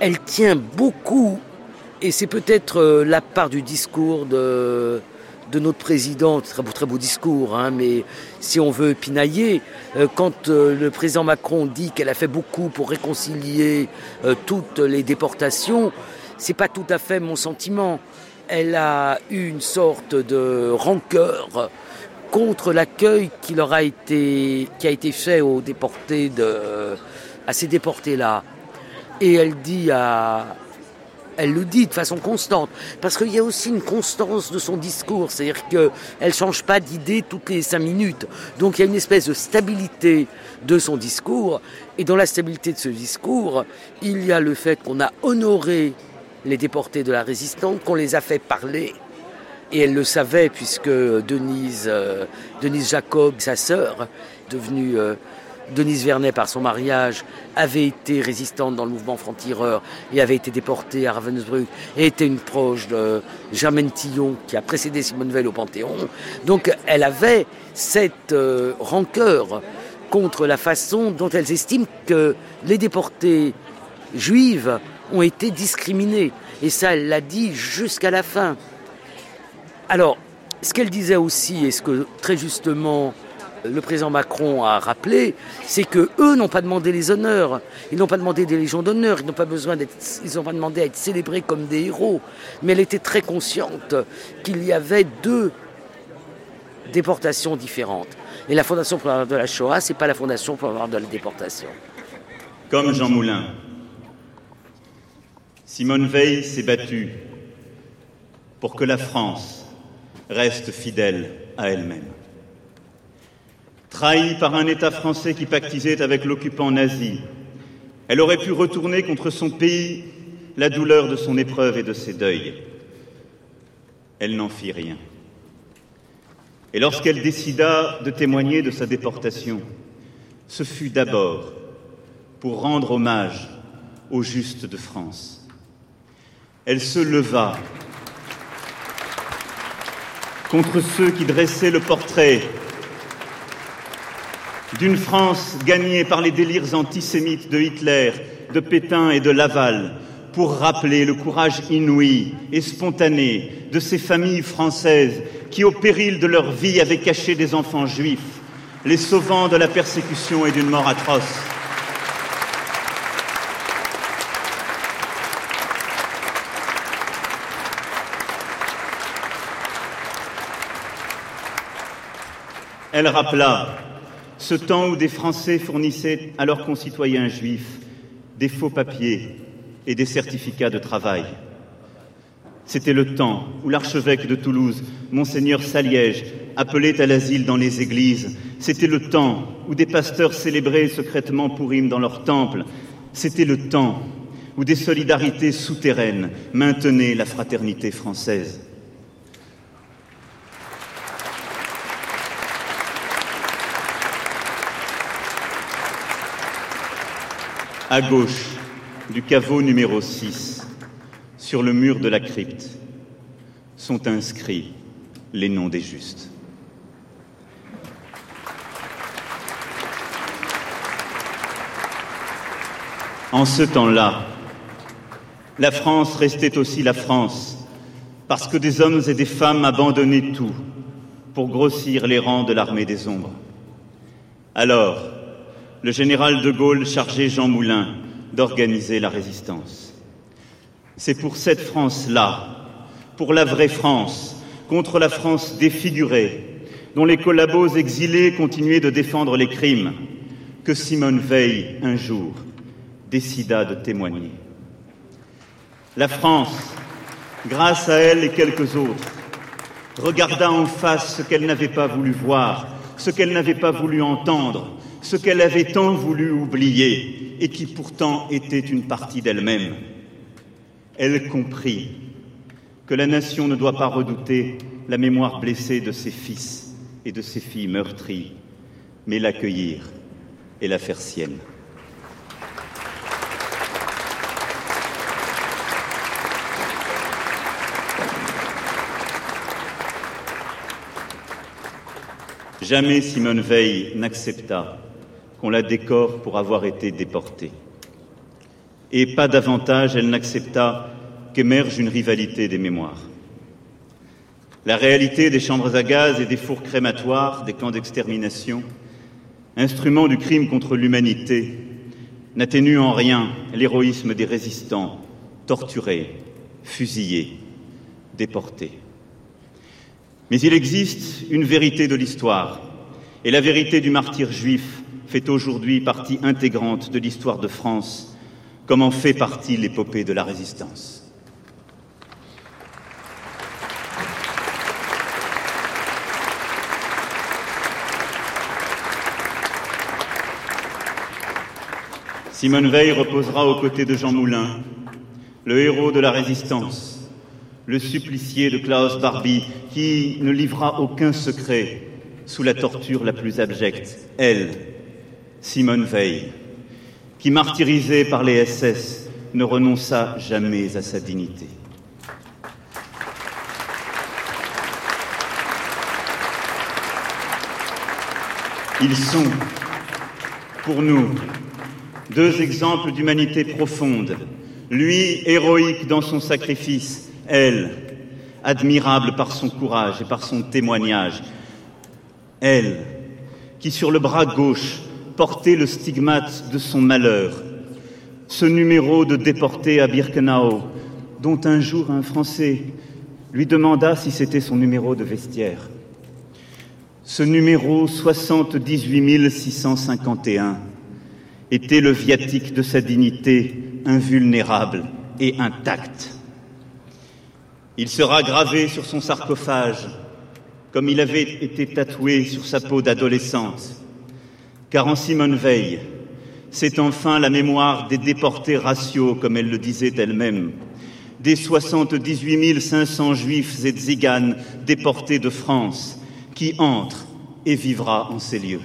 elle tient beaucoup, et c'est peut-être euh, la part du discours de, notre président, très beau, très beau discours, hein, mais si on veut pinailler, euh, quand euh, le président Macron dit qu'elle a fait beaucoup pour réconcilier toutes les déportations, c'est pas tout à fait mon sentiment. Elle a eu une sorte de rancœur contre l'accueil qui leur a été, qui a été fait aux déportés de, à ces déportés-là. Et elle dit à, elle le dit de façon constante, parce qu'il y a aussi une constance de son discours, c'est-à-dire qu'elle ne change pas d'idée toutes les cinq minutes. Donc il y a une espèce de stabilité de son discours, et dans la stabilité de ce discours, il y a le fait qu'on a honoré les déportés de la résistance, qu'on les a fait parler, et elle le savait puisque Denise, euh, Denise Jacob, sa sœur, devenue... Euh, Denise Vernet, par son mariage, avait été résistante dans le mouvement franc-tireur et avait été déportée à Ravensbrück et était une proche de Germaine Tillon qui a précédé Simone Veil au Panthéon. Donc elle avait cette euh, rancœur contre la façon dont elles estiment que les déportés juives ont été discriminés. Et ça, elle l'a dit jusqu'à la fin. Alors, ce qu'elle disait aussi, et ce que très justement le président Macron a rappelé, c'est que eux n'ont pas demandé les honneurs, ils n'ont pas demandé des légions d'honneur, ils n'ont pas besoin d'être, ils n'ont pas demandé à être célébrés comme des héros. Mais elle était très consciente qu'il y avait deux déportations différentes. Et la Fondation pour de la Shoah, c'est pas la Fondation pour de la déportation. Comme Jean Moulin, Simone Veil s'est battue pour que la France reste fidèle à elle-même. Trahie par un État français qui pactisait avec l'occupant nazi, elle aurait pu retourner contre son pays la douleur de son épreuve et de ses deuils. Elle n'en fit rien. Et lorsqu'elle décida de témoigner de sa déportation, ce fut d'abord pour rendre hommage aux justes de France. Elle se leva contre ceux qui dressaient le portrait d'une France gagnée par les délires antisémites de Hitler, de Pétain et de Laval, pour rappeler le courage inouï et spontané de ces familles françaises qui, au péril de leur vie, avaient caché des enfants juifs, les sauvant de la persécution et d'une mort atroce. Elle rappela ce temps où des Français fournissaient à leurs concitoyens juifs des faux papiers et des certificats de travail. C'était le temps où l'archevêque de Toulouse, monseigneur Saliège, appelait à l'asile dans les églises. C'était le temps où des pasteurs célébraient secrètement Pourim dans leurs temples. C'était le temps où des solidarités souterraines maintenaient la fraternité française. À gauche du caveau numéro 6, sur le mur de la crypte, sont inscrits les noms des justes. En ce temps-là, la France restait aussi la France, parce que des hommes et des femmes abandonnaient tout pour grossir les rangs de l'armée des ombres. Alors, le général de Gaulle chargeait Jean Moulin d'organiser la résistance. C'est pour cette France-là, pour la vraie France, contre la France défigurée, dont les collabos exilés continuaient de défendre les crimes, que Simone Veil, un jour, décida de témoigner. La France, grâce à elle et quelques autres, regarda en face ce qu'elle n'avait pas voulu voir, ce qu'elle n'avait pas voulu entendre, ce qu'elle avait tant voulu oublier et qui pourtant était une partie d'elle-même. Elle comprit que la nation ne doit pas redouter la mémoire blessée de ses fils et de ses filles meurtries, mais l'accueillir et la faire sienne. Jamais Simone Veil n'accepta qu'on la décore pour avoir été déportée. Et pas davantage elle n'accepta qu'émerge une rivalité des mémoires. La réalité des chambres à gaz et des fours crématoires, des camps d'extermination, instruments du crime contre l'humanité, n'atténue en rien l'héroïsme des résistants, torturés, fusillés, déportés. Mais il existe une vérité de l'histoire, et la vérité du martyr juif fait aujourd'hui partie intégrante de l'histoire de France, comme en fait partie l'épopée de la résistance. Simone Veil reposera aux côtés de Jean Moulin, le héros de la résistance, le supplicié de Klaus Barbie, qui ne livra aucun secret sous la torture la plus abjecte, elle, Simone Veil, qui, martyrisée par les SS, ne renonça jamais à sa dignité. Ils sont, pour nous, deux exemples d'humanité profonde, lui héroïque dans son sacrifice, elle admirable par son courage et par son témoignage, elle qui sur le bras gauche portait le stigmate de son malheur, ce numéro de déporté à Birkenau, dont un jour un Français lui demanda si c'était son numéro de vestiaire. Ce numéro 78 651 était le viatique de sa dignité invulnérable et intacte. Il sera gravé sur son sarcophage comme il avait été tatoué sur sa peau d'adolescente. Car en Simone Veil, c'est enfin la mémoire des déportés raciaux, comme elle le disait elle-même, des 78 500 juifs et tziganes déportés de France, qui entrent et vivra en ces lieux.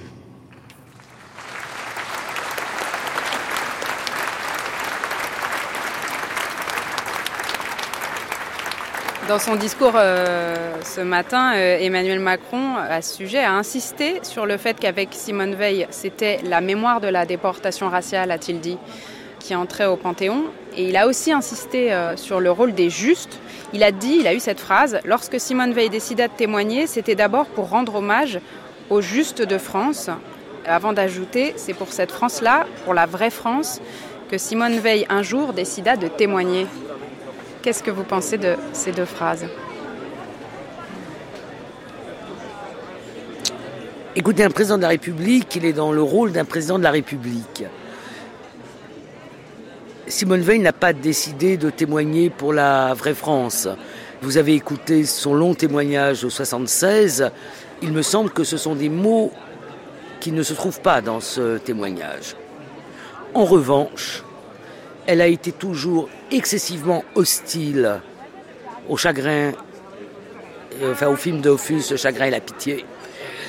Dans son discours euh, ce matin, euh, Emmanuel Macron, à ce sujet, a insisté sur le fait qu'avec Simone Veil, c'était la mémoire de la déportation raciale, a-t-il dit, qui entrait au Panthéon. Et il a aussi insisté euh, sur le rôle des justes. Il a dit, il a eu cette phrase, lorsque Simone Veil décida de témoigner, c'était d'abord pour rendre hommage aux justes de France. Avant d'ajouter, c'est pour cette France-là, pour la vraie France, que Simone Veil un jour décida de témoigner. Qu'est-ce que vous pensez de ces deux phrases Écoutez, un président de la République, il est dans le rôle d'un président de la République. Simone Veil n'a pas décidé de témoigner pour la vraie France. Vous avez écouté son long témoignage au 76. Il me semble que ce sont des mots qui ne se trouvent pas dans ce témoignage. En revanche, elle a été toujours excessivement hostile au chagrin, euh, enfin au film d'Offus, Le chagrin et la pitié.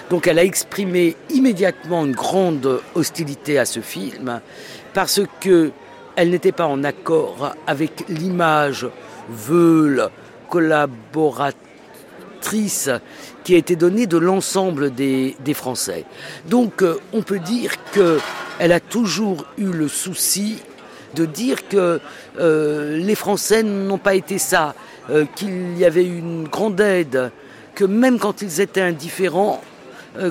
Donc elle a exprimé immédiatement une grande hostilité à ce film parce que elle n'était pas en accord avec l'image veule, collaboratrice qui a été donnée de l'ensemble des, Français. Donc euh, on peut dire qu'elle a toujours eu le souci de dire que euh, les Français n'ont pas été ça, euh, qu'il y avait une grande aide, que même quand ils étaient indifférents,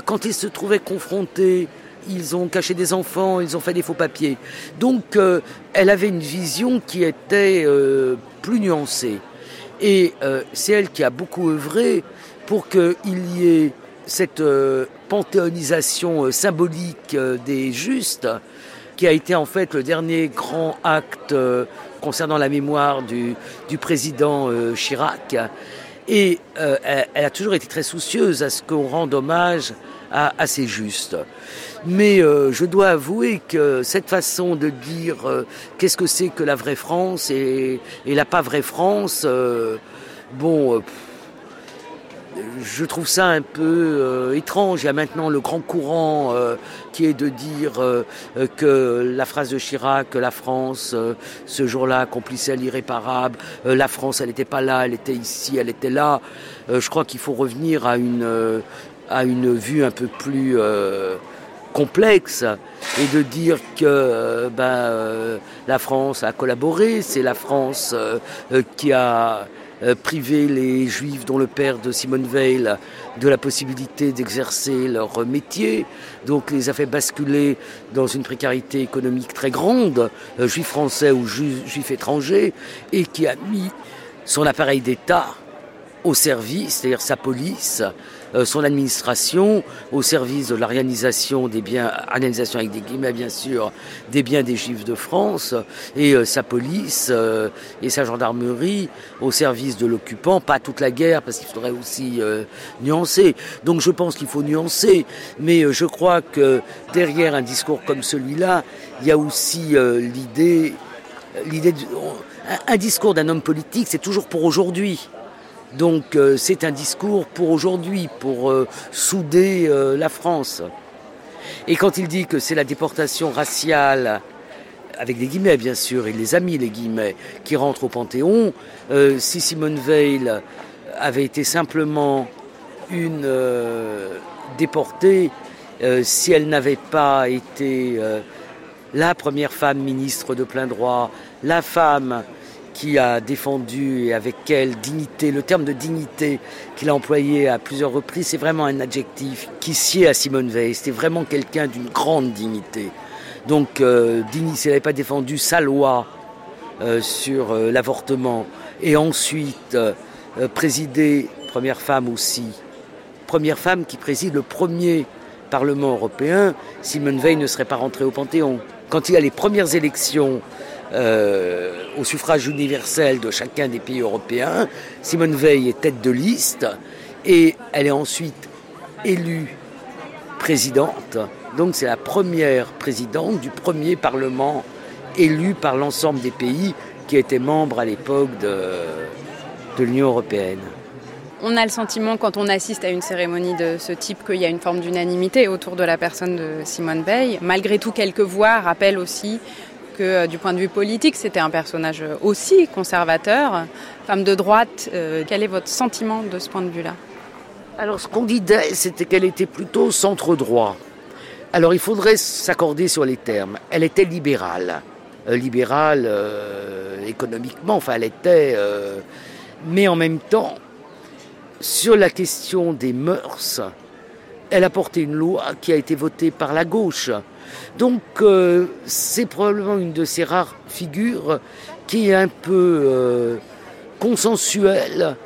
quand ils se trouvaient confrontés ils ont caché des enfants, ils ont fait des faux papiers. Donc euh, elle avait une vision qui était euh, plus nuancée. Et euh, c'est elle qui a beaucoup œuvré pour qu'il y ait cette panthéonisation symbolique des justes, qui a été en fait le dernier grand acte concernant la mémoire du, président Chirac. Et elle, a toujours été très soucieuse à ce qu'on rende hommage à, à ces justes. Mais euh, je dois avouer que cette façon de dire euh, qu'est-ce que c'est que la vraie France et, la pas vraie France, euh, bon, je trouve ça un peu étrange. Il y a maintenant le grand courant qui est de dire que la phrase de Chirac, que la France, ce jour-là, accomplissait l'irréparable, la France, elle n'était pas là, elle était ici, elle était là. je crois qu'il faut revenir à une, à une vue un peu plus complexe et de dire que euh, ben, euh, la France a collaboré, c'est la France euh, qui a privé les juifs dont le père de Simone Veil de la possibilité d'exercer leur métier, donc les a fait basculer dans une précarité économique très grande, juifs français ou juifs étrangers, et qui a mis son appareil d'État au service, c'est-à-dire sa police, euh, son administration au service de l'organisation des biens, organisation avec des guillemets bien sûr, des biens des Juifs de France, et euh, sa police euh, et sa gendarmerie au service de l'occupant, pas toute la guerre, parce qu'il faudrait aussi nuancer. Donc je pense qu'il faut nuancer, mais je crois que derrière un discours comme celui-là, il y a aussi l'idée, l'idée, un discours d'un homme politique, c'est toujours pour aujourd'hui. Donc euh, c'est un discours pour aujourd'hui, pour euh, souder euh, la France. Et quand il dit que c'est la déportation raciale, avec des guillemets bien sûr, il les a mis les guillemets, qui rentrent au Panthéon, si Simone Veil avait été simplement une déportée, si elle n'avait pas été la première femme ministre de plein droit, la femme qui a défendu et avec quelle dignité, le terme de dignité qu'il a employé à plusieurs reprises, c'est vraiment un adjectif qui sied à Simone Veil. C'était vraiment quelqu'un d'une grande dignité. Donc, euh, si elle n'avait pas défendu sa loi euh, sur euh, l'avortement et ensuite euh, présidé, première femme aussi, première femme qui préside le premier Parlement européen, Simone Veil ne serait pas rentrée au Panthéon. Quand il y a les premières élections euh, au suffrage universel de chacun des pays européens. Simone Veil est tête de liste et elle est ensuite élue présidente. Donc c'est la première présidente du premier Parlement élu par l'ensemble des pays qui étaient membres à l'époque de, de l'Union européenne. On a le sentiment, quand on assiste à une cérémonie de ce type, qu'il y a une forme d'unanimité autour de la personne de Simone Veil. Malgré tout, quelques voix rappellent aussi euh, du point de vue politique, c'était un personnage aussi conservateur, femme de droite. Euh, quel est votre sentiment de ce point de vue-là? Alors, ce qu'on dit d'elle, c'était qu'elle était plutôt centre-droit. Alors, il faudrait s'accorder sur les termes. Elle était libérale. Euh, libérale économiquement, enfin, elle était. mais en même temps, sur la question des mœurs, elle a porté une loi qui a été votée par la gauche. Donc euh, c'est probablement une de ces rares figures qui est un peu euh, consensuelle,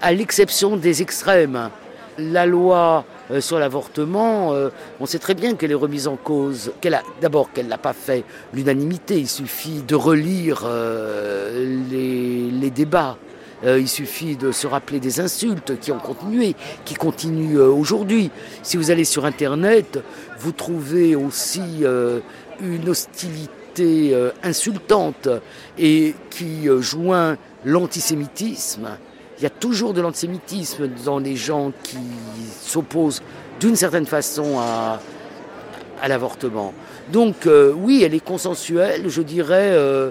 à l'exception des extrêmes. La loi euh, sur l'avortement, on sait très bien qu'elle est remise en cause. Qu'elle d'abord, qu'elle n'a pas fait l'unanimité. Il suffit de relire les, débats. Il suffit de se rappeler des insultes qui ont continué, qui continuent aujourd'hui. Si vous allez sur Internet, vous trouvez aussi une hostilité insultante et qui joint l'antisémitisme il y a toujours de l'antisémitisme dans les gens qui s'opposent d'une certaine façon à, l'avortement. Donc euh, oui, elle est consensuelle, je dirais, euh, euh,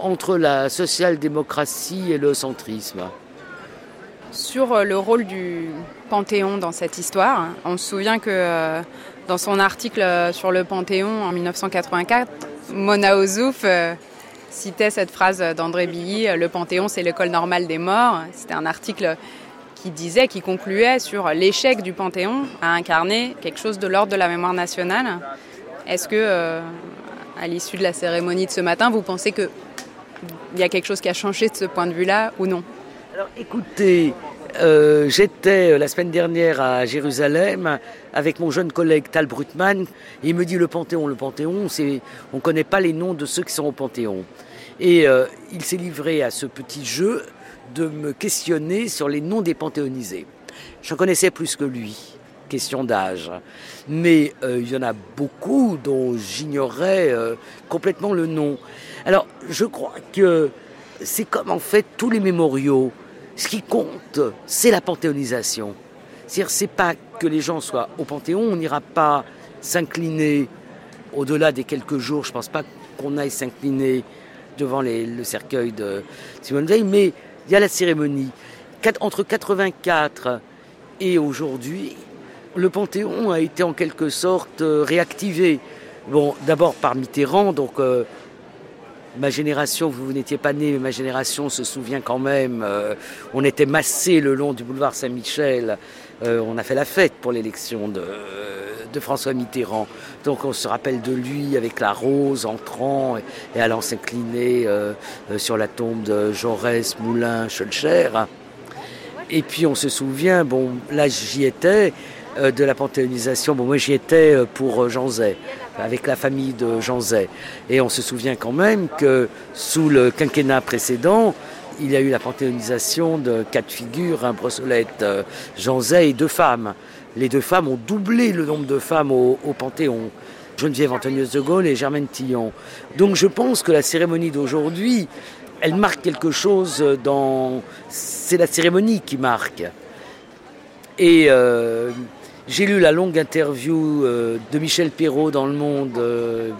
entre la social-démocratie et le centrisme. Sur le rôle du Panthéon dans cette histoire, on se souvient que dans son article sur le Panthéon en 1984, Mona Ozouf citait cette phrase d'André Billy, Le Panthéon, c'est l'école normale des morts. C'était un article qui disait, qui concluait sur l'échec du Panthéon à incarner quelque chose de l'ordre de la mémoire nationale. Est-ce que, euh, à l'issue de la cérémonie de ce matin, vous pensez qu'il y a quelque chose qui a changé de ce point de vue-là ou non Alors écoutez, euh, j'étais euh, la semaine dernière à Jérusalem avec mon jeune collègue Tal Brutman. il me dit le Panthéon, le Panthéon, on ne connaît pas les noms de ceux qui sont au Panthéon. Et euh, il s'est livré à ce petit jeu de me questionner sur les noms des panthéonisés. J'en connaissais plus que lui, question d'âge. Mais euh, il y en a beaucoup dont j'ignorais euh, complètement le nom. Alors, je crois que c'est comme en fait tous les mémoriaux. Ce qui compte, c'est la panthéonisation. C'est-à-dire, c'est pas que les gens soient au Panthéon, on n'ira pas s'incliner au-delà des quelques jours. Je pense pas qu'on aille s'incliner devant le cercueil de Simone Veil, mais il y a la cérémonie. Entre 84 et aujourd'hui, le Panthéon a été en quelque sorte euh, réactivé. Bon, d'abord par Mitterrand, donc euh, ma génération, vous, n'étiez pas né, mais ma génération se souvient quand même, euh, on était massé le long du boulevard Saint-Michel, on a fait la fête pour l'élection de, de François Mitterrand. Donc on se rappelle de lui avec la rose entrant et, allant s'incliner sur la tombe de Jaurès, Moulin, Schulcher. Et puis on se souvient, bon là j'y étais, de la panthéonisation. Bon, moi j'y étais pour Jean Zay, avec la famille de Jean Zay. Et on se souvient quand même que sous le quinquennat précédent, il y a eu la panthéonisation de quatre figures, un brossolette, Jean Zay et deux femmes les deux femmes ont doublé le nombre de femmes au, Panthéon. Geneviève Antonieuse de Gaulle et Germaine Tillon. Donc je pense que la cérémonie d'aujourd'hui, elle marque quelque chose dans... C'est la cérémonie qui marque. Et euh, j'ai lu la longue interview euh, de Michel Perrault dans Le Monde euh,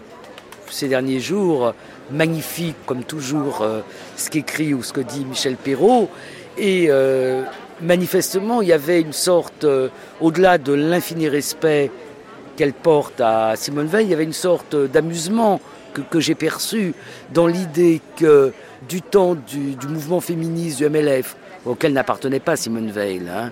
ces derniers jours. Magnifique, comme toujours, ce qu'écrit ou ce que dit Michel Perrault. Et manifestement, il y avait une sorte, euh, au-delà de l'infini respect qu'elle porte à Simone Veil, il y avait une sorte d'amusement que, j'ai perçu dans l'idée que du temps du, mouvement féministe du MLF, auquel n'appartenait pas Simone Veil, hein,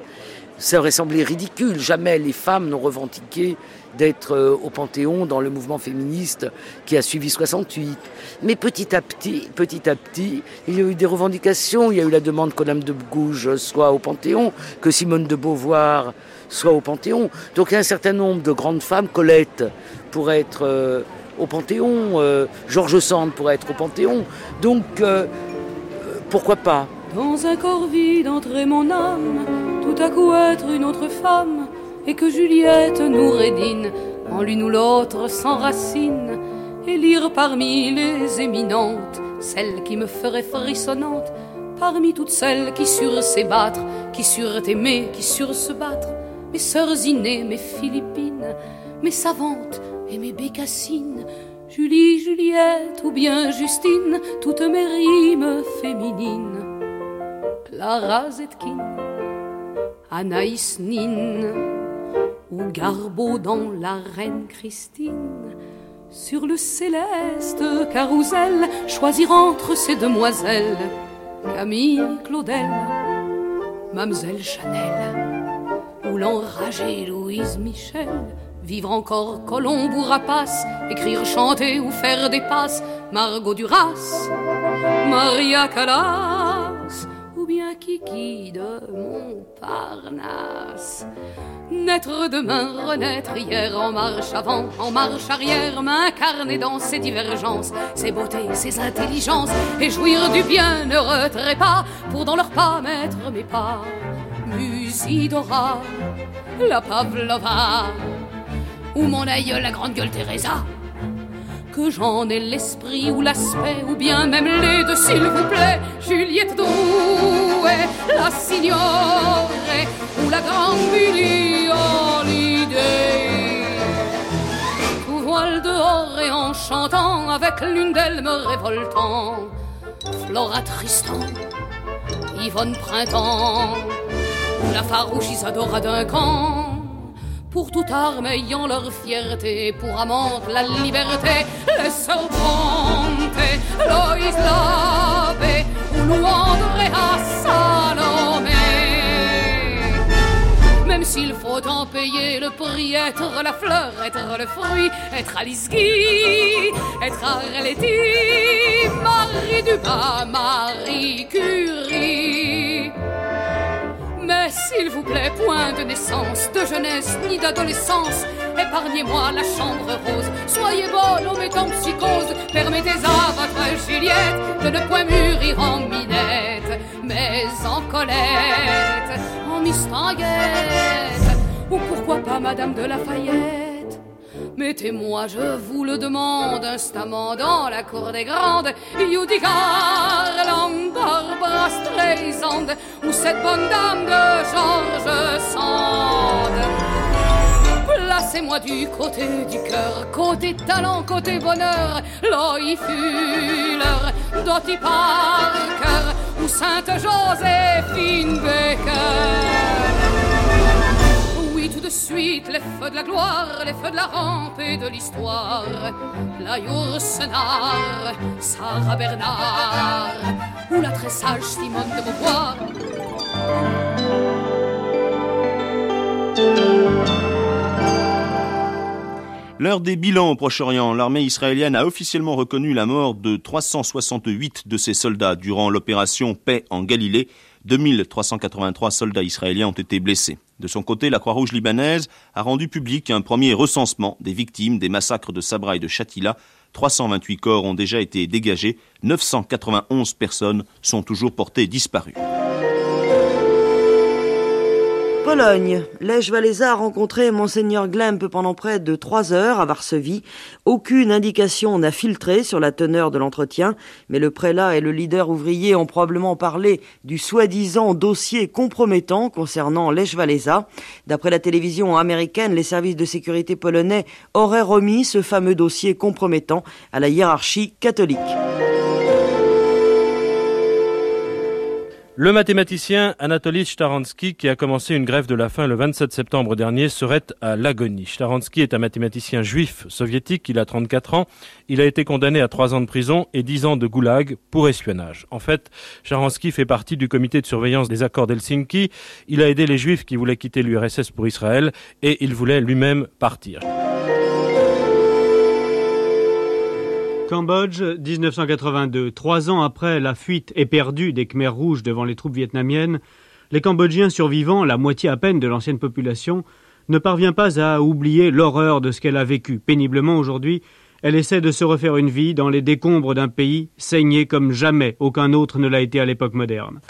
ça aurait semblé ridicule. Jamais les femmes n'ont revendiqué d'être euh, au Panthéon dans le mouvement féministe qui a suivi 68. Mais petit à petit, petit à petit, il y a eu des revendications. Il y a eu la demande que de Gouges soit au Panthéon, que Simone de Beauvoir soit au Panthéon. Donc il y a un certain nombre de grandes femmes, Colette pourrait être euh, au Panthéon, euh, Georges Sand pourrait être au Panthéon. Donc pourquoi pas? Dans un corps vide entrer mon âme, tout à coup être une autre femme et que Juliette nous rédine, en l'une ou l'autre s'enracine, et lire parmi les éminentes, celle qui me ferait frissonnante, parmi toutes celles qui surent s'ébattre, qui surent aimer, qui surent se battre, mes sœurs innées, mes Philippines, mes savantes et mes bécassines, Julie, Juliette ou bien Justine, toutes mes rimes féminines. Clara Zetkin, Anaïs Nin, ou Garbeau dans la reine Christine. Sur le céleste carrousel, choisir entre ces demoiselles, Camille Claudel, Mamselle Chanel, ou l'enragée Louise Michel, vivre encore Colombe ou Rapace, écrire, chanter ou faire des passes, Margot Duras, Maria Callas, bien kiki de Montparnasse. Naître demain, renaître hier, en marche avant, en marche arrière, m'incarner dans ses divergences, ses beautés, ses intelligences, et jouir du bien ne retrait pas, pour dans leur pas mettre mes pas. Musidora, la Pavlova, ou mon aïeul, la grande gueule Teresa que j'en ai l'esprit ou l'aspect, ou bien même les deux, s'il vous plaît. Juliette Drouet, la signorée, ou la grande Holiday. Tout voile dehors et en chantant, avec l'une d'elles me révoltant. Flora Tristan, Yvonne Printemps, ou la farouche Isadora Duncan pour toute arme ayant leur fierté, pour amante la liberté, Loïs Labbé, ou Louandre à Salomé. Même s'il faut en payer le prix, être la fleur, être le fruit, être Alice Guy, être Arletty, Marie Dupin, Marie Curie. Mais s'il vous plaît, point de naissance, de jeunesse ni d'adolescence. Épargnez-moi la chambre rose. Soyez bonne en mettant psychose. Permettez à votre Juliette de ne point mûrir en minette, mais en colette, en mistinguette. Ou pourquoi pas Madame de Lafayette? Mettez-moi, je vous le demande, instamment dans la cour des grandes, Judy Garland, Barbara Streisand, ou cette bonne dame de Georges Sand. Placez-moi du côté du cœur, côté talent, côté bonheur, Loï Fuller, Dottie Parker, ou Sainte Joséphine Baker tout de suite les feux de la gloire, les feux de la rampe et de l'histoire. La Yourcenar, Sarah Bernard, ou la très sage Simone de Beauvoir. L'heure des bilans au Proche-Orient, l'armée israélienne a officiellement reconnu la mort de 368 de ses soldats durant l'opération Paix en Galilée. 2383 soldats israéliens ont été blessés. De son côté, la Croix-Rouge libanaise a rendu public un premier recensement des victimes des massacres de Sabra et de Shatila. 328 corps ont déjà été dégagés, 991 personnes sont toujours portées disparues. Pologne. A rencontré Monseigneur Glemp pendant près de trois heures à Varsovie. Aucune indication n'a filtré sur la teneur de l'entretien, mais le prélat et le leader ouvrier ont probablement parlé du soi-disant dossier compromettant concernant Lech Walesa. D'après la télévision américaine, les services de sécurité polonais auraient remis ce fameux dossier compromettant à la hiérarchie catholique. Le mathématicien Anatoly Staransky, qui a commencé une grève de la faim le 27 septembre dernier, serait à l'agonie. Staransky est un mathématicien juif soviétique, il a 34 ans, il a été condamné à 3 ans de prison et 10 ans de goulag pour espionnage. En fait, Staransky fait partie du comité de surveillance des accords d'Helsinki, il a aidé les juifs qui voulaient quitter l'URSS pour Israël et il voulait lui-même partir. Cambodge, 1982. Trois ans après la fuite éperdue des Khmers rouges devant les troupes vietnamiennes, les Cambodgiens survivants, la moitié à peine de l'ancienne population, ne parvient pas à oublier l'horreur de ce qu'elle a vécu. Péniblement aujourd'hui, elle essaie de se refaire une vie dans les décombres d'un pays saigné comme jamais aucun autre ne l'a été à l'époque moderne.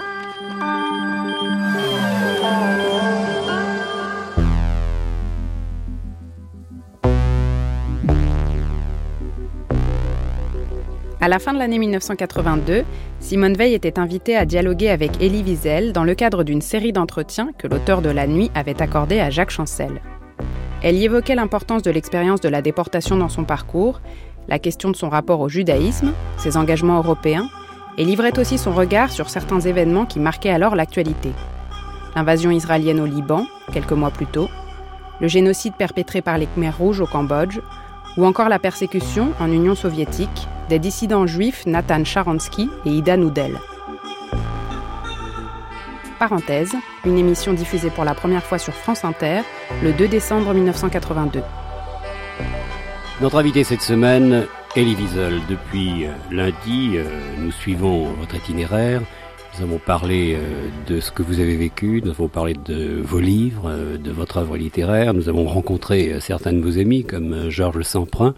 À la fin de l'année 1982, Simone Veil était invitée à dialoguer avec Elie Wiesel dans le cadre d'une série d'entretiens que l'auteur de La Nuit avait accordé à Jacques Chancel. Elle y évoquait l'importance de l'expérience de la déportation dans son parcours, la question de son rapport au judaïsme, ses engagements européens, et livrait aussi son regard sur certains événements qui marquaient alors l'actualité. L'invasion israélienne au Liban, quelques mois plus tôt, le génocide perpétré par les Khmers rouges au Cambodge, ou encore la persécution en Union soviétique des dissidents juifs Nathan Sharansky et Ida Noudel. Parenthèse, une émission diffusée pour la première fois sur France Inter le 2 décembre 1982. Notre invité cette semaine, Elie Wiesel. Depuis euh, lundi, euh, nous suivons votre itinéraire. Nous avons parlé euh, de ce que vous avez vécu, nous avons parlé de vos livres, euh, de votre œuvre littéraire, nous avons rencontré euh, certains de vos amis comme Georges Samprin.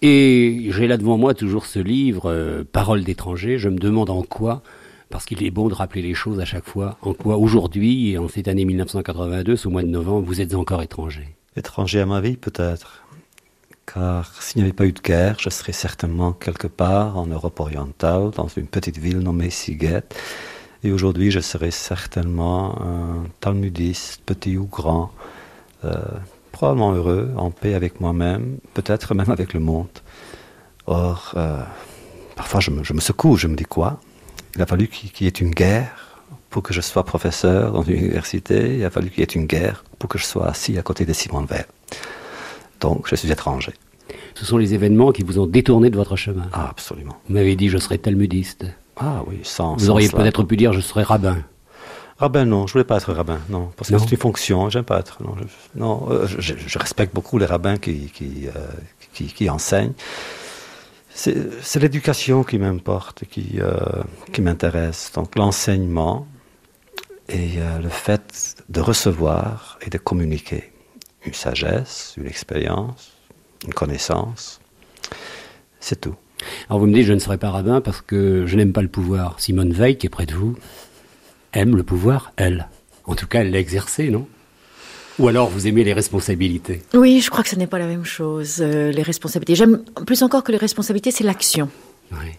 Et j'ai là devant moi toujours ce livre, Paroles d'étrangers. Je me demande en quoi, parce qu'il est bon de rappeler les choses à chaque fois, en quoi aujourd'hui, en cette année 1982, ce mois de novembre, vous êtes encore étranger. Étranger à ma vie, peut-être. Car s'il n'y avait pas eu de guerre, je serais certainement quelque part en Europe orientale, dans une petite ville nommée Siget. Et aujourd'hui, je serais certainement un talmudiste, petit ou grand, euh, probablement heureux, en paix avec moi-même, peut-être même avec le monde. Or, euh, parfois je me, secoue, je me dis quoi? Il a fallu qu'il y ait une guerre pour que je sois professeur dans une université, il a fallu qu'il y ait une guerre pour que je sois assis à côté de Simone Veil donc je suis étranger. Ce sont les événements qui vous ont détourné de votre chemin. Ah, absolument. Vous m'avez dit je serai talmudiste. Ah oui, sans. Vous auriez peut-être pu dire je serai rabbin. Rabbin, non, je voulais pas être rabbin, non, parce que c'est une fonction, j'aime pas être. Non, je, non, euh, je, respecte beaucoup les rabbins qui, qui, euh, qui, qui enseignent. C'est l'éducation qui m'importe, qui, euh, qui m'intéresse. Donc l'enseignement et le fait de recevoir et de communiquer une sagesse, une expérience, une connaissance. C'est tout. Alors vous me dites, je ne serai pas rabbin parce que je n'aime pas le pouvoir. Simone Veil, qui est près de vous, aime le pouvoir, elle. En tout cas, elle l'a exercé, non? Ou alors vous aimez les responsabilités? Oui, je crois que ce n'est pas la même chose, euh, les responsabilités. J'aime plus encore que les responsabilités, c'est l'action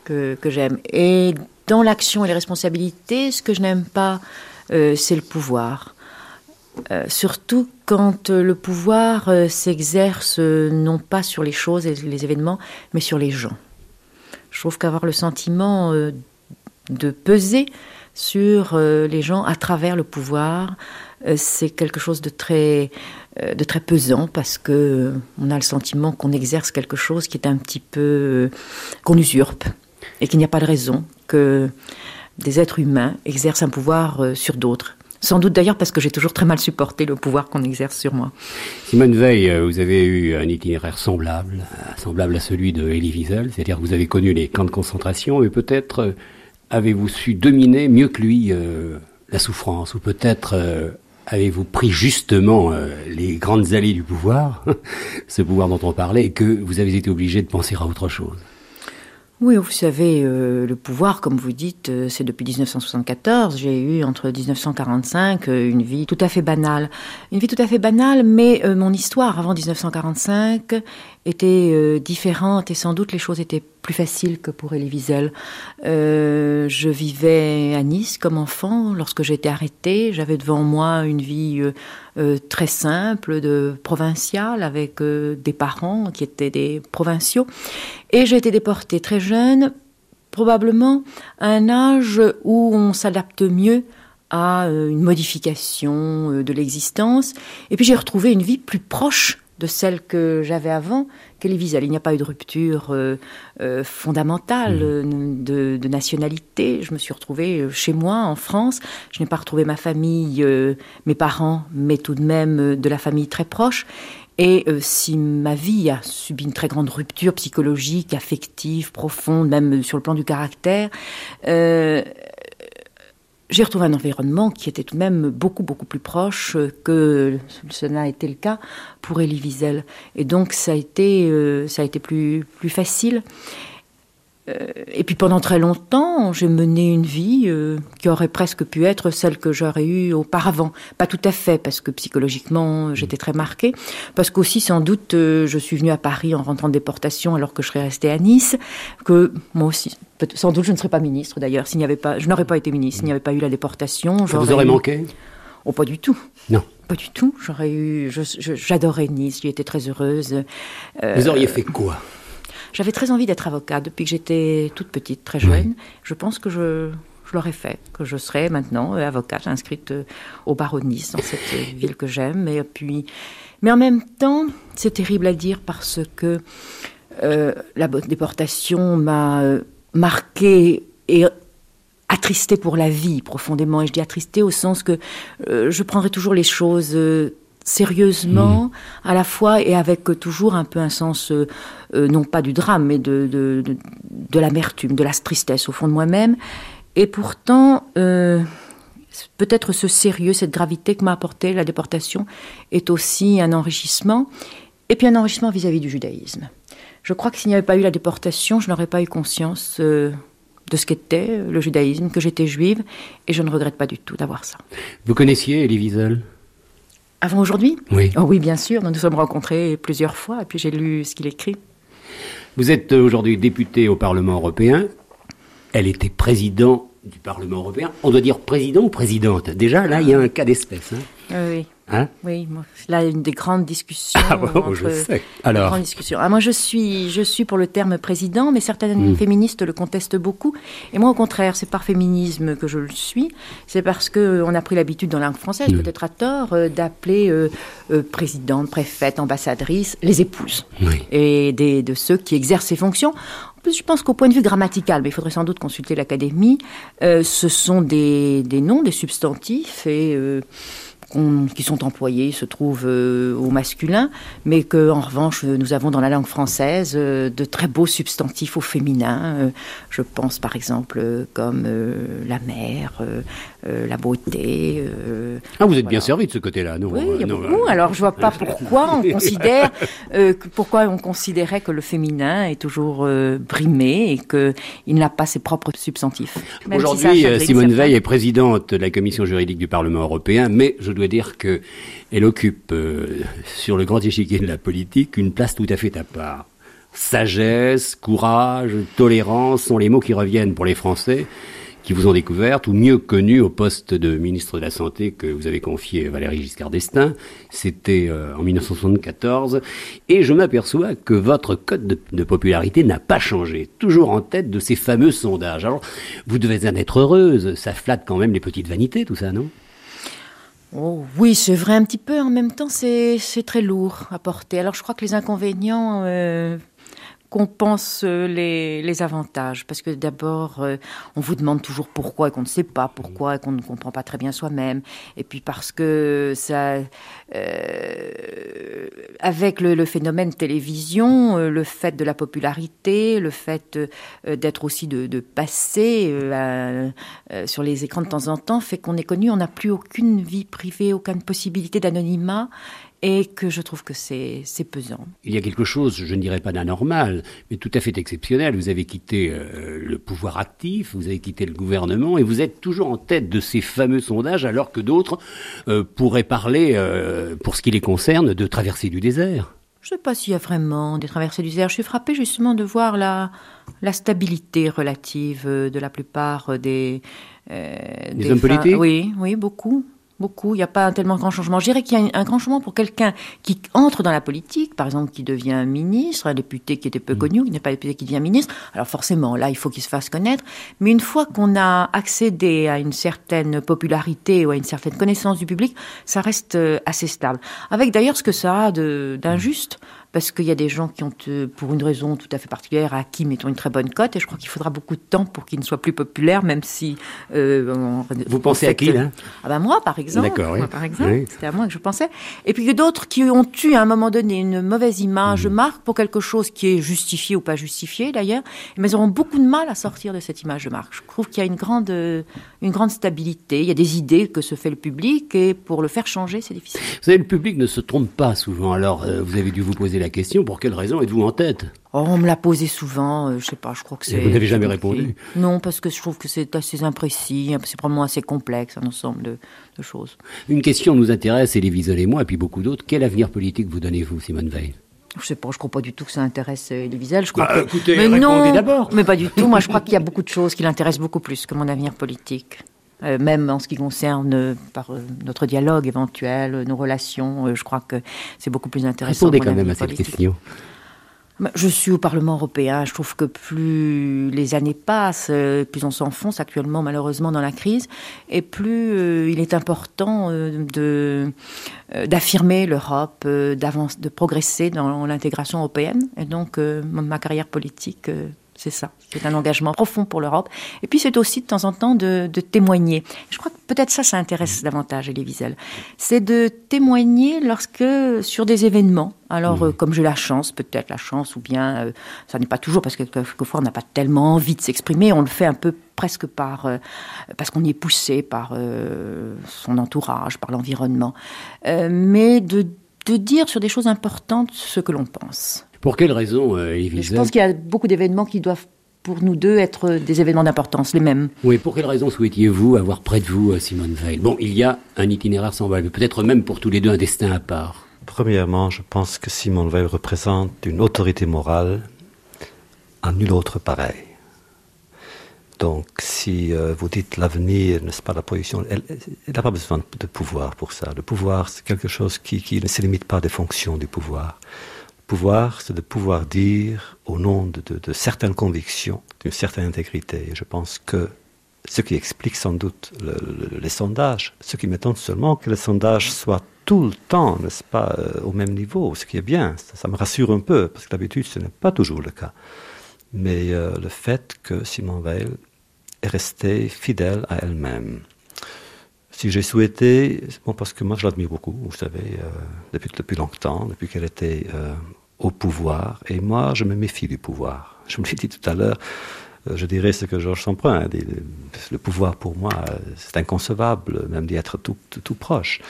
que, que j'aime. Et dans l'action et les responsabilités, ce que je n'aime pas, euh, c'est le pouvoir. Euh, surtout quand euh, le pouvoir euh, s'exerce non pas sur les choses et les événements, mais sur les gens. Je trouve qu'avoir le sentiment de peser sur les gens à travers le pouvoir, c'est quelque chose de très, de très pesant parce que on a le sentiment qu'on exerce quelque chose qui est un petit peu qu'on usurpe et qu'il n'y a pas de raison que des êtres humains exercent un pouvoir sur d'autres. Sans doute d'ailleurs parce que j'ai toujours très mal supporté le pouvoir qu'on exerce sur moi. Simone Veil, euh, vous avez eu un itinéraire semblable, euh, semblable à celui de Elie Wiesel, c'est-à-dire que vous avez connu les camps de concentration, mais peut-être euh, avez-vous su dominer mieux que lui la souffrance, ou peut-être avez-vous pris justement les grandes allées du pouvoir, <laughs> ce pouvoir dont on parlait, et que vous avez été obligé de penser à autre chose? Oui, vous savez, euh, le pouvoir, comme vous dites, euh, c'est depuis 1974. J'ai eu entre 1945 euh, une vie tout à fait banale. Une vie tout à fait banale, mais mon histoire avant 1945 était différente et sans doute les choses étaient plus faciles que pour Elie Wiesel. je vivais à Nice comme enfant. Lorsque j'ai été arrêtée, j'avais devant moi une vie très simple, de provinciale, avec des parents qui étaient des provinciaux. Et j'ai été déportée très jeune, probablement à un âge où on s'adapte mieux à euh, une modification euh, de l'existence. Et puis j'ai retrouvé une vie plus proche de celle que j'avais avant qu'elle Il n'y a pas eu de rupture euh, fondamentale mmh. de, de, nationalité. Je me suis retrouvée chez moi en France. Je n'ai pas retrouvé ma famille, mes parents, mais tout de même de la famille très proche. Et euh, si ma vie a subi une très grande rupture psychologique, affective, profonde, même sur le plan du caractère, euh, j'ai retrouvé un environnement qui était tout de même beaucoup, beaucoup plus proche que ce n'a été le cas pour Elie Wiesel. Et donc, ça a été, euh, ça a été plus, plus facile. Euh, et puis pendant très longtemps, j'ai mené une vie euh, qui aurait presque pu être celle que j'aurais eue auparavant. Pas tout à fait, parce que psychologiquement, j'étais très marquée. Parce qu'aussi, sans doute, euh, je suis venue à Paris en rentrant de déportation alors que je serais restée à Nice. Que moi aussi, sans doute, je ne serais pas ministre d'ailleurs. S'il n'y avait pas, je n'aurais pas été ministre s'il n'y avait pas eu la déportation. Ça vous aurait manqué? Oh, pas du tout. Non. Pas du tout. J'aurais eu, j'adorais Nice. J'y étais très heureuse. vous auriez fait quoi? J'avais très envie d'être avocate depuis que j'étais toute petite, très jeune. Je pense que je, je l'aurais fait, que je serais maintenant euh, avocate inscrite euh, au barreau de Nice, dans cette euh, <laughs> ville que j'aime. Et puis, mais en même temps, c'est terrible à dire parce que la déportation m'a marqué et attristé pour la vie profondément. Et je dis attristé au sens que je prendrai toujours les choses sérieusement, hmm. à la fois et avec toujours un peu un sens, euh, euh, non pas du drame, mais de, de, de, l'amertume, de la tristesse au fond de moi-même. Et pourtant, peut-être ce sérieux, cette gravité que m'a apporté la déportation est aussi un enrichissement, et puis un enrichissement vis-à-vis du judaïsme. Je crois que s'il n'y avait pas eu la déportation, je n'aurais pas eu conscience de ce qu'était le judaïsme, que j'étais juive, et je ne regrette pas du tout d'avoir ça. Vous connaissiez Elie Wiesel? Avant aujourd'hui Oui. Oh oui, bien sûr, nous nous sommes rencontrés plusieurs fois, et puis j'ai lu ce qu'il écrit. Vous êtes aujourd'hui député au Parlement européen. Elle était présidente du Parlement européen. On doit dire président ou présidente. Déjà, là, il y a un cas d'espèce. Hein oui. Hein oui, là, une des grandes discussions. Ah, je sais. Alors. Ah, moi, je suis, je suis pour le terme président, mais certaines Mm. féministes le contestent beaucoup. Et moi, au contraire, c'est par féminisme que je le suis. C'est parce que on a pris l'habitude dans la langue française, Mm. peut-être à tort, euh, d'appeler euh, euh, présidente, préfète, ambassadrice, les épouses. Oui. Et des, de ceux qui exercent ces fonctions. En plus, je pense qu'au point de vue grammatical, mais il faudrait sans doute consulter l'académie, euh, ce sont des, des noms, des substantifs et euh, qui sont employés se trouvent euh, au masculin, mais que en revanche euh, nous avons dans la langue française euh, de très beaux substantifs au féminin. Je pense par exemple comme la mer, euh, la beauté. euh, Ah, vous êtes bien servi de ce côté-là, non oui, il y a non, beaucoup. Alors, je vois pas <laughs> pourquoi on considère, euh, pourquoi on considérait que le féminin est toujours brimé et que il n'a pas ses propres substantifs. Si Aujourd'hui, Simone. Veil est présidente de la commission juridique du Parlement européen, mais je dois dire que elle occupe sur le grand échiquier de la politique une place tout à fait à part. Sagesse, courage, tolérance sont les mots qui reviennent pour les Français qui vous ont découverte, ou mieux connue au poste de ministre de la Santé que vous avez confié à Valéry Giscard d'Estaing. C'était euh, en 1974. Et je m'aperçois que votre code de, popularité n'a pas changé. Toujours en tête de ces fameux sondages. Alors, vous devez en être heureuse. Ça flatte quand même les petites vanités, tout ça, non? Oh, oui, c'est vrai un petit peu. En même temps, c'est très lourd à porter. Alors, je crois que les inconvénients euh, compensent euh, les, les avantages? Parce que d'abord, euh, on vous demande toujours pourquoi et qu'on ne sait pas pourquoi et qu'on ne comprend pas très bien soi-même. Et puis parce que ça, euh, avec le, phénomène télévision, le fait de la popularité, le fait d'être aussi de, de passer sur les écrans de temps en temps, fait qu'on est connu, on n'a plus aucune vie privée, aucune possibilité d'anonymat, et que je trouve que c'est pesant. Il y a quelque chose, je ne dirais pas d'anormal, mais tout à fait exceptionnel. Vous avez quitté euh, le pouvoir actif, vous avez quitté le gouvernement, et vous êtes toujours en tête de ces fameux sondages, alors que d'autres euh, pourraient parler, euh, pour ce qui les concerne, de traversée du désert. Je ne sais pas s'il y a vraiment des traversées du désert. Je suis frappée justement de voir la, la stabilité relative de la plupart des... euh, Des hommes politiques? Oui, oui, beaucoup. Beaucoup. Il n'y a pas tellement grand changement. Je dirais qu'il y a un- grand changement pour quelqu'un qui entre dans la politique, par exemple, qui devient ministre, un député qui était peu connu, qui n'est pas député, qui devient ministre. Alors forcément, là, il faut qu'il se fasse connaître. Mais une fois qu'on a accédé à une certaine popularité ou à une certaine connaissance du public, ça reste euh, assez stable. Avec d'ailleurs ce que ça a d'injuste. Parce qu'il y a des gens qui ont, euh, pour une raison tout à fait particulière, acquis, mettons, une très bonne cote, et je crois qu'il faudra beaucoup de temps pour qu'ils ne soient plus populaires, même si... euh, on- Vous on pensez à qui, là? Ah ben moi, par exemple. D'accord, oui. Par exemple. Oui. C'était à moi que je pensais. Et puis d'autres qui ont eu à un moment donné une mauvaise image Mm. de marque pour quelque chose qui est justifié ou pas justifié d'ailleurs, mais ils auront beaucoup de mal à sortir de cette image de marque. Je trouve qu'il y a une grande, euh, une grande stabilité. Il y a des idées que se fait le public et pour le faire changer, c'est difficile. Vous savez, le public ne se trompe pas souvent, alors euh, vous avez dû vous poser la question, pour quelle raison êtes-vous en tête? Oh, on me l'a posé souvent, euh, je sais pas, je crois que Et c'est... vous n'avez jamais répondu? Non, parce que je trouve que c'est assez imprécis, c'est probablement assez complexe, un ensemble de, de choses. Une question nous intéresse, Elie Wiesel et moi, et puis beaucoup d'autres. Quel avenir politique vous donnez-vous, Simone Veil? Je sais pas, je crois pas du tout que ça intéresse euh, Elie Wiesel. Je crois Bah, que- écoutez, mais répondez non, d'abord. mais pas du tout. Moi, je crois qu'il y a beaucoup de choses qui l'intéressent beaucoup plus que mon avenir politique. Euh, même en ce qui concerne euh, par euh, notre dialogue éventuel, nos relations, je crois que c'est beaucoup plus intéressant. Répondez quand même à cette question. Bah, Je suis au Parlement européen. Je trouve que plus les années passent, plus on s'enfonce actuellement malheureusement dans la crise, et plus euh, il est important euh, de euh, d'affirmer l'Europe, d'avance, de progresser dans l'intégration européenne. Et donc ma carrière politique c'est ça. C'est un engagement profond pour l'Europe. Et puis c'est aussi de temps en temps de, témoigner. Je crois que peut-être ça, ça intéresse davantage Elie Wiesel. C'est de témoigner lorsque, sur des événements, alors mmh. euh, comme j'ai la chance, peut-être la chance, ou bien euh, ça n'est pas toujours, parce que quelquefois on n'a pas tellement envie de s'exprimer, on le fait un peu presque par euh, parce qu'on y est poussé par son entourage, par l'environnement, mais de, de dire sur des choses importantes ce que l'on pense. Pour quelles raisons, euh, Je pense qu'il y a beaucoup d'événements qui doivent pour nous deux être des événements d'importance, les mêmes. Oui, pour quelles raisons souhaitiez-vous avoir près de vous euh, Simone Veil? Bon, il y a un itinéraire semblable, peut-être même pour tous les deux un destin à part. Premièrement, je pense que Simone Veil représente une autorité morale à nul autre pareil. Donc, si euh, vous dites l'avenir, n'est-ce pas, la position, elle n'a pas besoin de pouvoir pour ça. Le pouvoir, c'est quelque chose qui, qui ne se limite pas des fonctions du pouvoir pouvoir, c'est de pouvoir dire, au nom de, certaines convictions, d'une certaine intégrité. Et je pense que ce qui explique sans doute les sondages, ce qui m'étonne seulement que les sondages soient tout le temps, n'est-ce pas, euh, au même niveau, ce qui est bien, ça, me rassure un peu, parce que d'habitude ce n'est pas toujours le cas. Mais euh, le fait que Simon Veil est restée fidèle à elle-même, si j'ai souhaité, bon, parce que moi je l'admire beaucoup, vous savez, euh, depuis, depuis longtemps, depuis qu'elle était euh, au pouvoir, et moi je me méfie du pouvoir. <laughs> Je me l'ai dit tout à l'heure, euh, je dirais ce que Georges Samprin dit, le, pouvoir pour moi c'est inconcevable, même d'y être tout, tout, proche.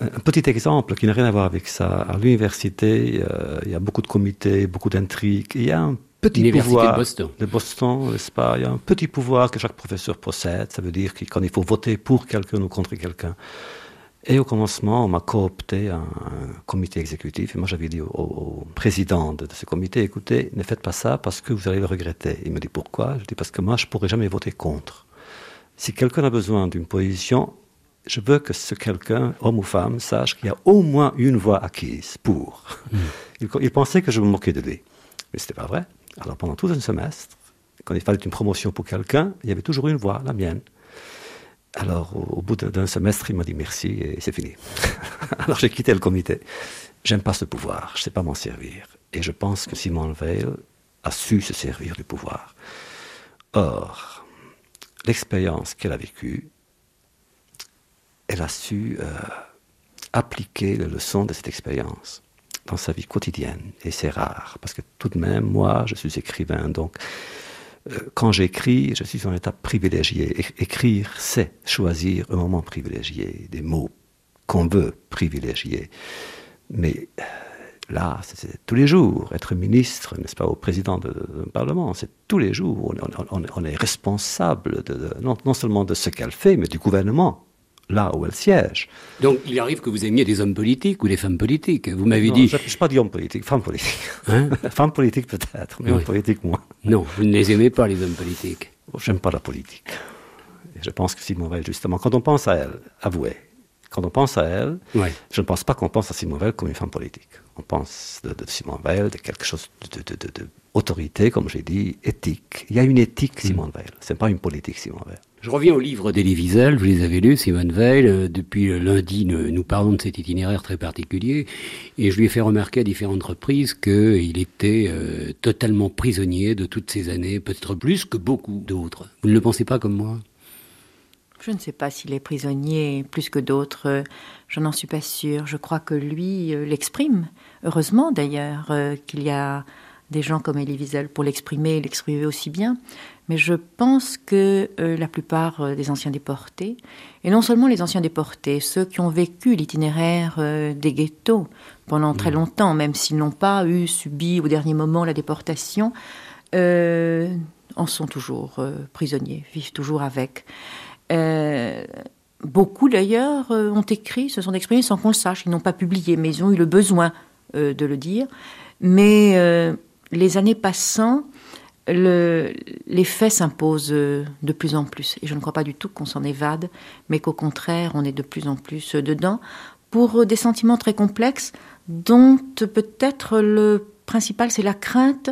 un petit exemple qui n'a rien à voir avec ça. À l'université, il y a beaucoup de comités, beaucoup d'intrigues. Il y a un petit pouvoir de Boston. De Boston, n'est-ce pas Il y a un petit pouvoir que chaque professeur possède. Ça veut dire que quand il faut voter pour quelqu'un ou contre quelqu'un. Et au commencement, on m'a coopté un, un, comité exécutif. Et moi, j'avais dit au, président de, ce comité, écoutez, ne faites pas ça parce que vous allez le regretter. Il me dit pourquoi? Je dis parce que moi, je pourrais jamais voter contre. Si quelqu'un a besoin d'une position, je veux que ce quelqu'un, homme ou femme, sache qu'il y a au moins une voix acquise pour. Hmm. Il, il, pensait que je me moquais de lui. Mais ce n'était pas vrai. Alors pendant tout un semestre, quand il fallait une promotion pour quelqu'un, il y avait toujours une voix, la mienne. Alors au, bout d'un semestre, il m'a dit merci et c'est fini. <laughs> Alors j'ai quitté le comité. J'aime pas ce pouvoir, je sais pas m'en servir. Et je pense que Simone Veil a su se servir du pouvoir. Or, l'expérience qu'elle a vécue, elle a su euh, appliquer les leçons de cette expérience dans sa vie quotidienne. Et c'est rare, parce que tout de même, moi, je suis écrivain, donc euh, quand j'écris, je suis en état privilégié. écrire, c'est choisir un moment privilégié, des mots qu'on veut privilégier. Mais euh, là, c'est tous les jours. Être ministre, n'est-ce pas, au président d'un parlement, c'est tous les jours. On, est responsable de, non, non, seulement de ce qu'elle fait, mais du gouvernement là où elle siège. Donc il arrive que vous aimiez des hommes politiques ou des femmes politiques. Vous m'avez dit. Je ne pas dit hommes politiques, femmes politiques. Hein <laughs> femmes politiques peut-être, mais hommes politiques moins. Non, vous ne les aimez pas les hommes politiques. J'aime pas la politique. Et je pense que Simon Veil, justement, quand on pense à elle, avouez, quand on pense à elle, je ne pense pas qu'on pense à Simon Veil comme une femme politique. On pense de, Simon Veil, de quelque chose de, autorité, comme j'ai dit, éthique. Il y a une éthique, Simon mm. Veil. Ce n'est pas une politique, Simon Veil. Je reviens au livre d'Elie Wiesel, vous les avez lus, Simone Veil. Euh, depuis lundi, nous parlons de cet itinéraire très particulier. Et je lui ai fait remarquer à différentes reprises qu'il était euh, totalement prisonnier de toutes ces années, peut-être plus que beaucoup d'autres. Vous ne le pensez pas comme moi? Je ne sais pas s'il est prisonnier plus que d'autres, je n'en suis pas sûre. Je crois que lui euh, l'exprime, heureusement d'ailleurs qu'il y a des gens comme Elie Wiesel pour l'exprimer et l'exprimer aussi bien. Mais je pense que euh, la plupart euh, des anciens déportés, et non seulement les anciens déportés, ceux qui ont vécu l'itinéraire euh, des ghettos pendant très mmh. longtemps, même s'ils n'ont pas eu subi au dernier moment la déportation, en sont toujours prisonniers, vivent toujours avec. beaucoup d'ailleurs ont écrit, se sont exprimés sans qu'on le sache, ils n'ont pas publié, mais ils ont eu le besoin de le dire. Mais les années passant, le, les faits s'imposent de plus en plus. Et je ne crois pas du tout qu'on s'en évade, mais qu'au contraire, on est de plus en plus dedans pour des sentiments très complexes dont peut-être le principal, c'est la crainte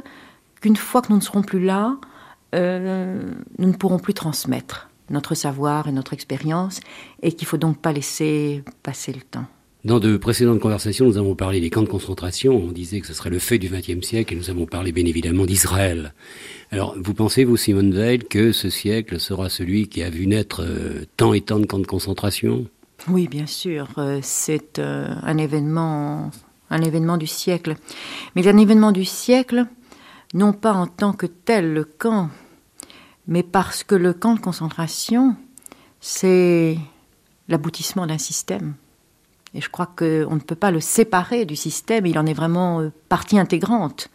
qu'une fois que nous ne serons plus là, euh, nous ne pourrons plus transmettre notre savoir et notre expérience, et qu'il faut donc pas laisser passer le temps. Dans de précédentes conversations, nous avons parlé des camps de concentration. On disait que ce serait le fait du XXe siècle et nous avons parlé bien évidemment d'Israël. Alors, vous pensez, vous, Simone Veil, que ce siècle sera celui qui a vu naître euh, tant et tant de camps de concentration? Oui, bien sûr. Euh, c'est euh, un événement, un événement du siècle. Mais un événement du siècle, non pas en tant que tel le camp, mais parce que le camp de concentration, c'est l'aboutissement d'un système. Et je crois qu'on ne peut pas le séparer du système, il en est vraiment euh, partie intégrante.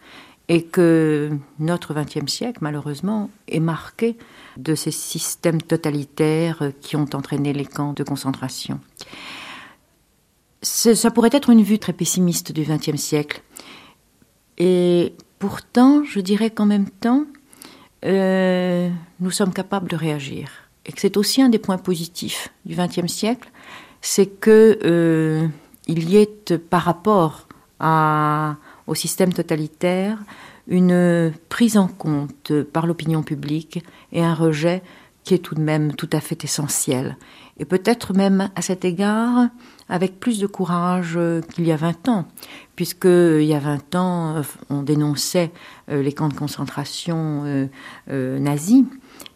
Et que notre XXe siècle, malheureusement, est marqué de ces systèmes totalitaires euh, qui ont entraîné les camps de concentration. Ça pourrait être une vue très pessimiste du XXe siècle. Et pourtant, je dirais qu'en même temps, euh, nous sommes capables de réagir. Et que c'est aussi un des points positifs du XXe siècle, c'est que euh, y ait par rapport au système totalitaire une prise en compte par l'opinion publique et un rejet qui est tout de même tout à fait essentiel. Et peut-être même à cet égard avec plus de courage qu'il y a 20 ans, puisque il y a 20 ans, on dénonçait euh, les camps de concentration euh, nazis,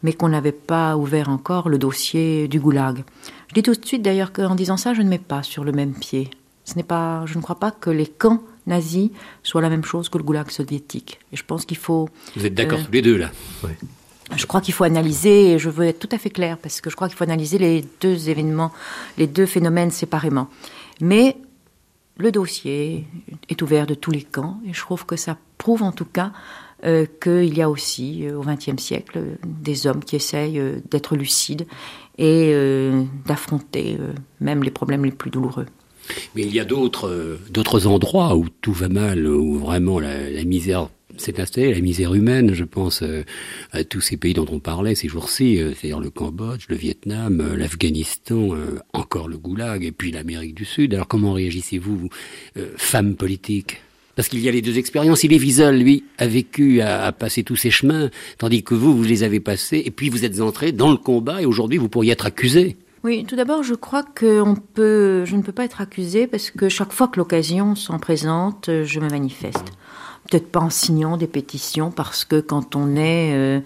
mais qu'on n'avait pas ouvert encore le dossier du goulag. Je dis tout de suite d'ailleurs qu'en disant ça, je ne mets pas sur le même pied. Ce n'est pas, je ne crois pas que les camps nazis soient la même chose que le goulag soviétique. Et je pense qu'il faut. Vous êtes d'accord euh, tous les deux là Je crois qu'il faut analyser, et je veux être tout à fait clair, parce que je crois qu'il faut analyser les deux événements, les deux phénomènes séparément. Mais le dossier est ouvert de tous les camps, et je trouve que ça prouve en tout cas euh, qu'il y a aussi euh, au XXe siècle des hommes qui essayent d'être lucides et euh, d'affronter euh, même les problèmes les plus douloureux. Mais il y a d'autres euh, endroits où tout va mal, où vraiment la, misère s'est installée, la misère humaine. Je pense à tous ces pays dont on parlait ces jours-ci, c'est-à-dire le Cambodge, le Vietnam, l'Afghanistan, encore le Goulag, et puis l'Amérique du Sud. Alors comment réagissez-vous, femme politique parce qu'il y a les deux expériences. Il est Wiesel, lui, a vécu, a, passé tous ces chemins, tandis que vous, vous les avez passés, et puis vous êtes entré dans le combat, et aujourd'hui, vous pourriez être accusé. Oui, tout d'abord, je crois que on peut, je ne peux pas être accusé parce que chaque fois que l'occasion s'en présente, je me manifeste. Peut-être pas en signant des pétitions, parce que quand on est euh,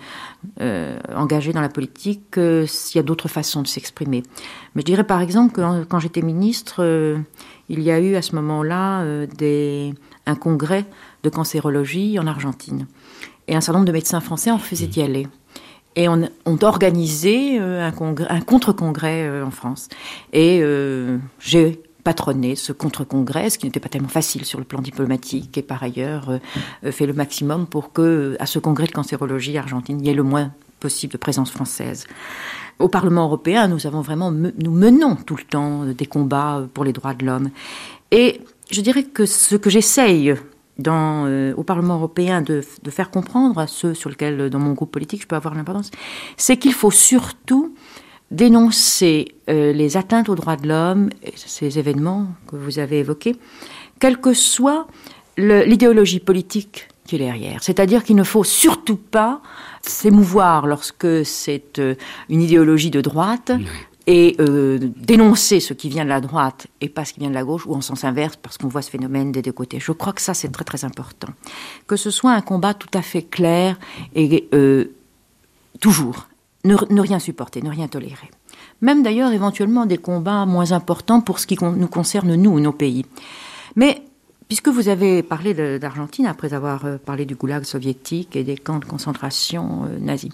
euh, engagé dans la politique, euh, il y a d'autres façons de s'exprimer. Mais je dirais par exemple que quand j'étais ministre, il y a eu à ce moment-là des un congrès de cancérologie en Argentine. Et un certain nombre de médecins français en faisaient y aller. Et on, ont organisé euh, un, un contre-congrès euh, en France. Et euh, j'ai patronné ce contre-congrès, ce qui n'était pas tellement facile sur le plan diplomatique, et par ailleurs fait le maximum pour que, à ce congrès de cancérologie argentine, il y ait le moins possible de présence française. Au Parlement européen, nous avons vraiment, nous menons tout le temps des combats pour les droits de l'homme. Et je dirais que ce que j'essaye euh, au Parlement européen de, faire comprendre à ceux sur lesquels, dans mon groupe politique, je peux avoir l'importance, c'est qu'il faut surtout dénoncer euh, les atteintes aux droits de l'homme, ces événements que vous avez évoqués, quelle que soit l'idéologie politique qui est derrière. C'est-à-dire qu'il ne faut surtout pas s'émouvoir lorsque c'est euh, une idéologie de droite, et euh, dénoncer ce qui vient de la droite et pas ce qui vient de la gauche, ou en sens inverse, parce qu'on voit ce phénomène des deux côtés. Je crois que ça, c'est très très important. Que ce soit un combat tout à fait clair et euh, toujours, ne, rien supporter, ne rien tolérer. Même d'ailleurs, éventuellement, des combats moins importants pour ce qui nous concerne, nous, nos pays. Mais Puisque vous avez parlé d'Argentine après avoir euh, parlé du goulag soviétique et des camps de concentration nazis,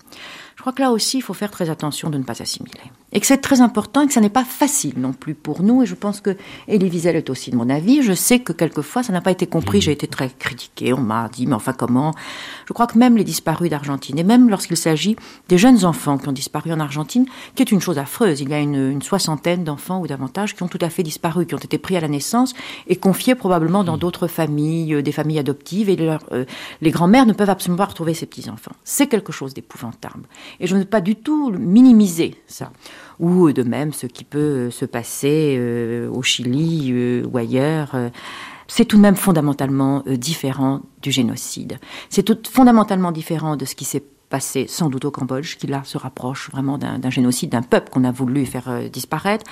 crois que là aussi, il faut faire très attention de ne pas assimiler. Et que c'est très important et que ça n'est pas facile non plus pour nous. Et je pense que Elie Wiesel est aussi de mon avis. Je sais que quelquefois, ça n'a pas été compris. J'ai été très critiquée. On m'a dit, mais enfin, comment? Je crois que même les disparus d'Argentine, et même lorsqu'il s'agit des jeunes enfants qui ont disparu en Argentine, qui est une chose affreuse. Il y a une, soixantaine d'enfants ou davantage qui ont tout à fait disparu, qui ont été pris à la naissance et confiés probablement dans d'autres familles, euh, des familles adoptives. Et euh, les grands-mères ne peuvent absolument pas retrouver ces petits-enfants. C'est quelque chose d'épouvantable. Et je ne veux pas du tout minimiser ça. Ou de même ce qui peut se passer euh, au Chili euh, ou ailleurs. Euh, c'est tout de même fondamentalement différent du génocide. C'est tout fondamentalement différent de ce qui s'est passé sans doute au Cambodge, qui là se rapproche vraiment d'un génocide d'un peuple qu'on a voulu faire euh, disparaître.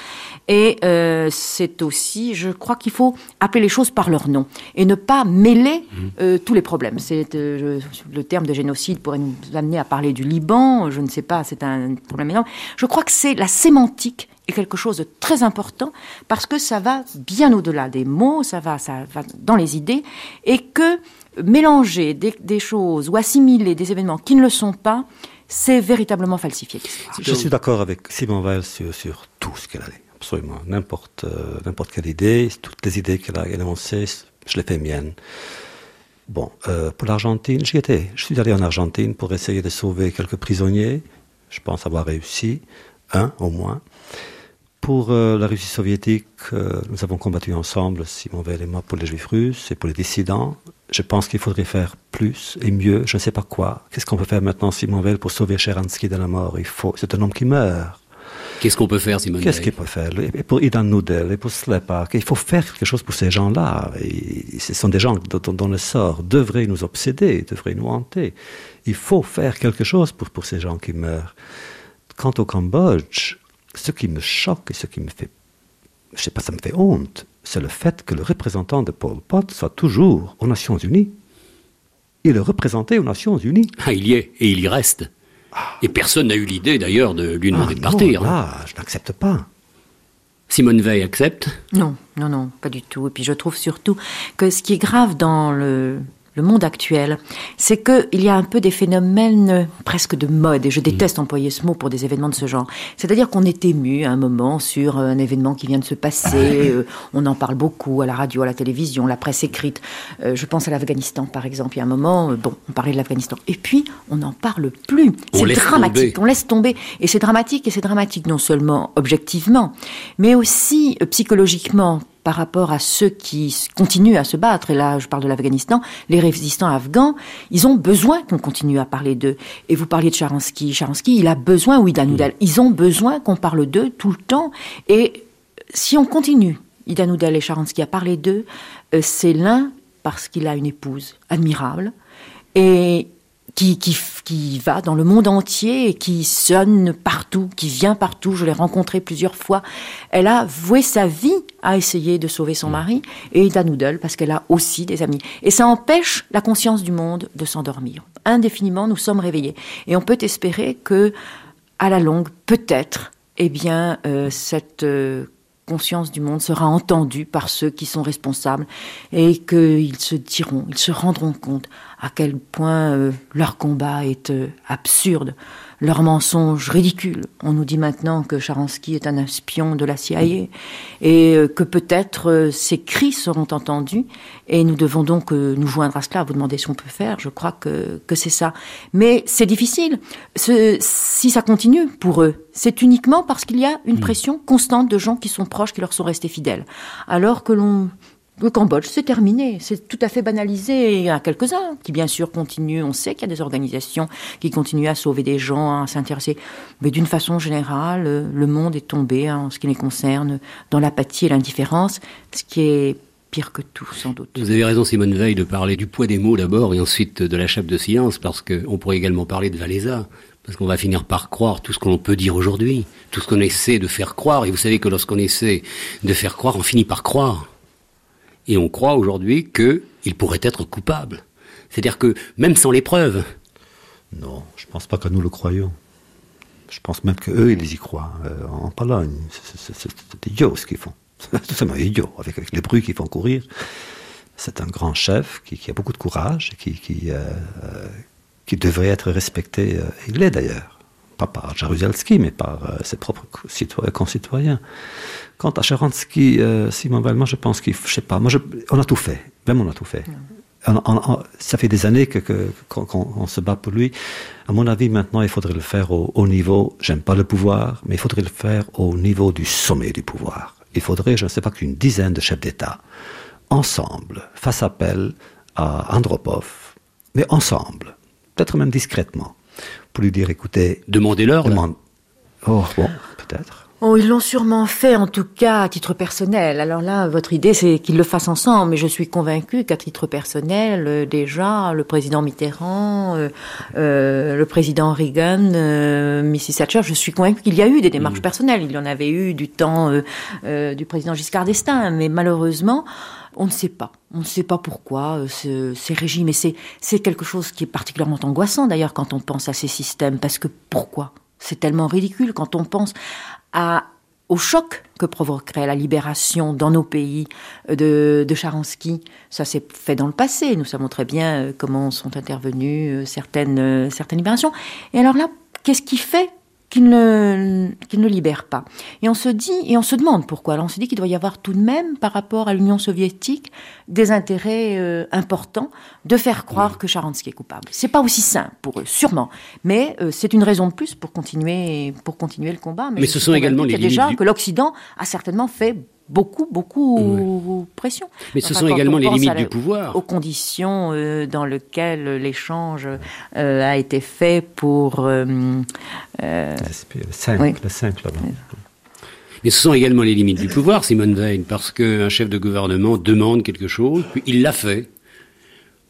Et euh, c'est aussi, je crois qu'il faut appeler les choses par leur nom et ne pas mêler mmh. euh, tous les problèmes. C'est le terme de génocide pourrait nous amener à parler du Liban. Je ne sais pas, c'est un problème énorme. Je crois que c'est la sémantique est quelque chose de très important parce que ça va bien au-delà des mots, ça va, ça va dans les idées et que mélanger des, choses ou assimiler des événements qui ne le sont pas, c'est véritablement falsifier Je suis d'accord avec Simon Weil sur, tout ce qu'elle a dit, absolument. N'importe euh, n'importe quelle idée, toutes les idées qu'elle a énoncées, je les fais miennes. Bon, euh, pour l'Argentine, j'y étais. Je suis allé en Argentine pour essayer de sauver quelques prisonniers. Je pense avoir réussi, un au moins. Pour euh, la Russie soviétique, nous avons combattu ensemble, Simon Veil et moi, pour les juifs russes et pour les dissidents je pense qu'il faudrait faire plus et mieux, je ne sais pas quoi. Qu'est-ce qu'on peut faire maintenant, Simon Veil, pour sauver Sheransky de la mort? Il faut, c'est un homme qui meurt. Qu'est-ce qu'on peut faire, Simon Qu'est-ce qu'il peut faire? Et pour Idan Nudel, et pour Slepak, il faut faire quelque chose pour ces gens-là. Ce sont des gens dont, le sort devrait nous obséder, devrait nous hanter. Il faut faire quelque chose pour, pour ces gens qui meurent. Quant au Cambodge, ce qui me choque et ce qui me fait, je sais pas, ça me fait honte, c'est le fait que le représentant de Pol Pot soit toujours aux Nations Unies. Il est représenté aux Nations Unies. Ah, il y est, et il y reste. Et personne n'a eu l'idée d'ailleurs de lui demander de ah, partir. Ah, je n'accepte pas. Simone Veil accepte? Non, non, non, pas du tout. Et puis je trouve surtout que ce qui est grave dans le, le monde actuel, c'est qu'il y a un peu des phénomènes presque de mode, et je déteste employer ce mot pour des événements de ce genre. C'est-à-dire qu'on est ému à un moment sur un événement qui vient de se passer, euh, on en parle beaucoup à la radio, à la télévision, la presse écrite. Euh, je pense à l'Afghanistan, par exemple. Il y a un moment, euh, bon, on parlait de l'Afghanistan. Et puis, on n'en parle plus. C'est dramatique. On laisse tomber. Et c'est dramatique, et c'est dramatique non seulement objectivement, mais aussi psychologiquement par rapport à ceux qui continuent à se battre, et là je parle de l'Afghanistan, les résistants afghans, ils ont besoin qu'on continue à parler d'eux. Et vous parliez de Sharansky, Sharansky, il a besoin, oui, d'Anoudel, ils ont besoin qu'on parle d'eux tout le temps. Et si on continue, Ida et Sharansky, à parler d'eux, euh, c'est l'un parce qu'il a une épouse admirable, et qui, qui, qui, va dans le monde entier et qui sonne partout, qui vient partout. Je l'ai rencontrée plusieurs fois. Elle a voué sa vie à essayer de sauver son mari et Ida Noodle parce qu'elle a aussi des amis. Et ça empêche la conscience du monde de s'endormir. Indéfiniment, nous sommes réveillés. Et on peut espérer que, à la longue, peut-être, eh bien, euh, cette euh, conscience du monde sera entendue par ceux qui sont responsables et qu'ils se diront, ils se rendront compte à quel point euh, leur combat est euh, absurde, leur mensonge ridicule. On nous dit maintenant que Charansky est un espion de la CIA et euh, que peut-être ces cris seront entendus et nous devons donc nous joindre à cela. Vous demandez ce qu'on peut faire, je crois que, que c'est ça. Mais c'est difficile. si ça continue pour eux, c'est uniquement parce qu'il y a une hmm. pression constante de gens qui sont proches, qui leur sont restés fidèles. Alors que l'on le Cambodge, c'est terminé, c'est tout à fait banalisé. Il y a quelques-uns qui, bien sûr, continuent. On sait qu'il y a des organisations qui continuent à sauver des gens, à s'intéresser. Mais d'une façon générale, le monde est tombé, hein, en ce qui les concerne, dans l'apathie et l'indifférence, ce qui est pire que tout, sans doute. Vous avez raison, Simone Veil, de parler du poids des mots d'abord et ensuite de la chape de silence, parce qu'on pourrait également parler de Valéza. Parce qu'on va finir par croire tout ce qu'on peut dire aujourd'hui, tout ce qu'on essaie de faire croire. Et vous savez que lorsqu'on essaie de faire croire, on finit par croire. Et on croit aujourd'hui qu'il pourrait être coupable. C'est-à-dire que même sans les preuves. Non, je ne pense pas que nous le croyons. Je pense même qu'eux, ils y croient. Euh, en c'est idiot ce qu'ils font. <laughs> C'est tout simplement idiot, avec, les bruits qu'ils font courir. C'est un grand chef qui, a beaucoup de courage, qui, qui, euh, qui devrait être respecté. Euh, il l'est d'ailleurs. Pas par Jaruzelski, mais par ses propres concitoyens. Quant à Sharansky, euh, Simon Weil, je pense qu'il, je sais pas, moi, on a tout fait. Même on a tout fait. ça fait des années que, qu'on, se bat pour lui. À mon avis, maintenant, il faudrait le faire au, au niveau, j'aime pas le pouvoir, mais il faudrait le faire au niveau du sommet du pouvoir. Il faudrait, je ne sais pas, qu'une dizaine de chefs d'État, ensemble, fassent appel à Andropov, mais ensemble, peut-être même discrètement, pour lui dire, écoutez... Demandez-leur. Demande... Oh, bon, peut-être. Oh, ils l'ont sûrement fait, en tout cas, à titre personnel. Alors là, votre idée, c'est qu'ils le fassent ensemble, mais je suis convaincue qu'à titre personnel, euh, déjà, le président Mitterrand, euh, euh, le président Reagan, euh, Mrs. Thatcher, je suis convaincue qu'il y a eu des démarches personnelles. Il y en avait eu du temps du président Giscard d'Estaing, mais malheureusement, on ne sait pas. On ne sait pas pourquoi ce, ces régimes. Et c'est quelque chose qui est particulièrement angoissant, d'ailleurs, quand on pense à ces systèmes. Parce que pourquoi? C'est tellement ridicule quand on pense au choc que provoquerait la libération dans nos pays euh, de, de Sharansky. Ça s'est fait dans le passé. Nous savons très bien euh, comment sont intervenues euh, certaines, certaines libérations. Et alors là, qu'est-ce qui fait qu'il ne, qu'il ne libère pas. Et on se dit, et on se demande pourquoi. Alors on se dit qu'il doit y avoir tout de même, par rapport à l'Union soviétique, des intérêts euh, importants de faire croire que Sharansky est coupable. C'est pas aussi simple pour eux, sûrement, mais euh, c'est une raison de plus pour continuer, pour continuer le combat. Mais, ce sont également les limites déjà que l'Occident a certainement fait beaucoup, beaucoup pression. Mais ce sont également les limites du pouvoir. Aux conditions euh, dans lesquelles l'échange euh, a été fait pour... Euh, simple, simple. Mais ce sont également les limites du pouvoir, Simone Veil, parce qu'un chef de gouvernement demande quelque chose, puis il l'a fait.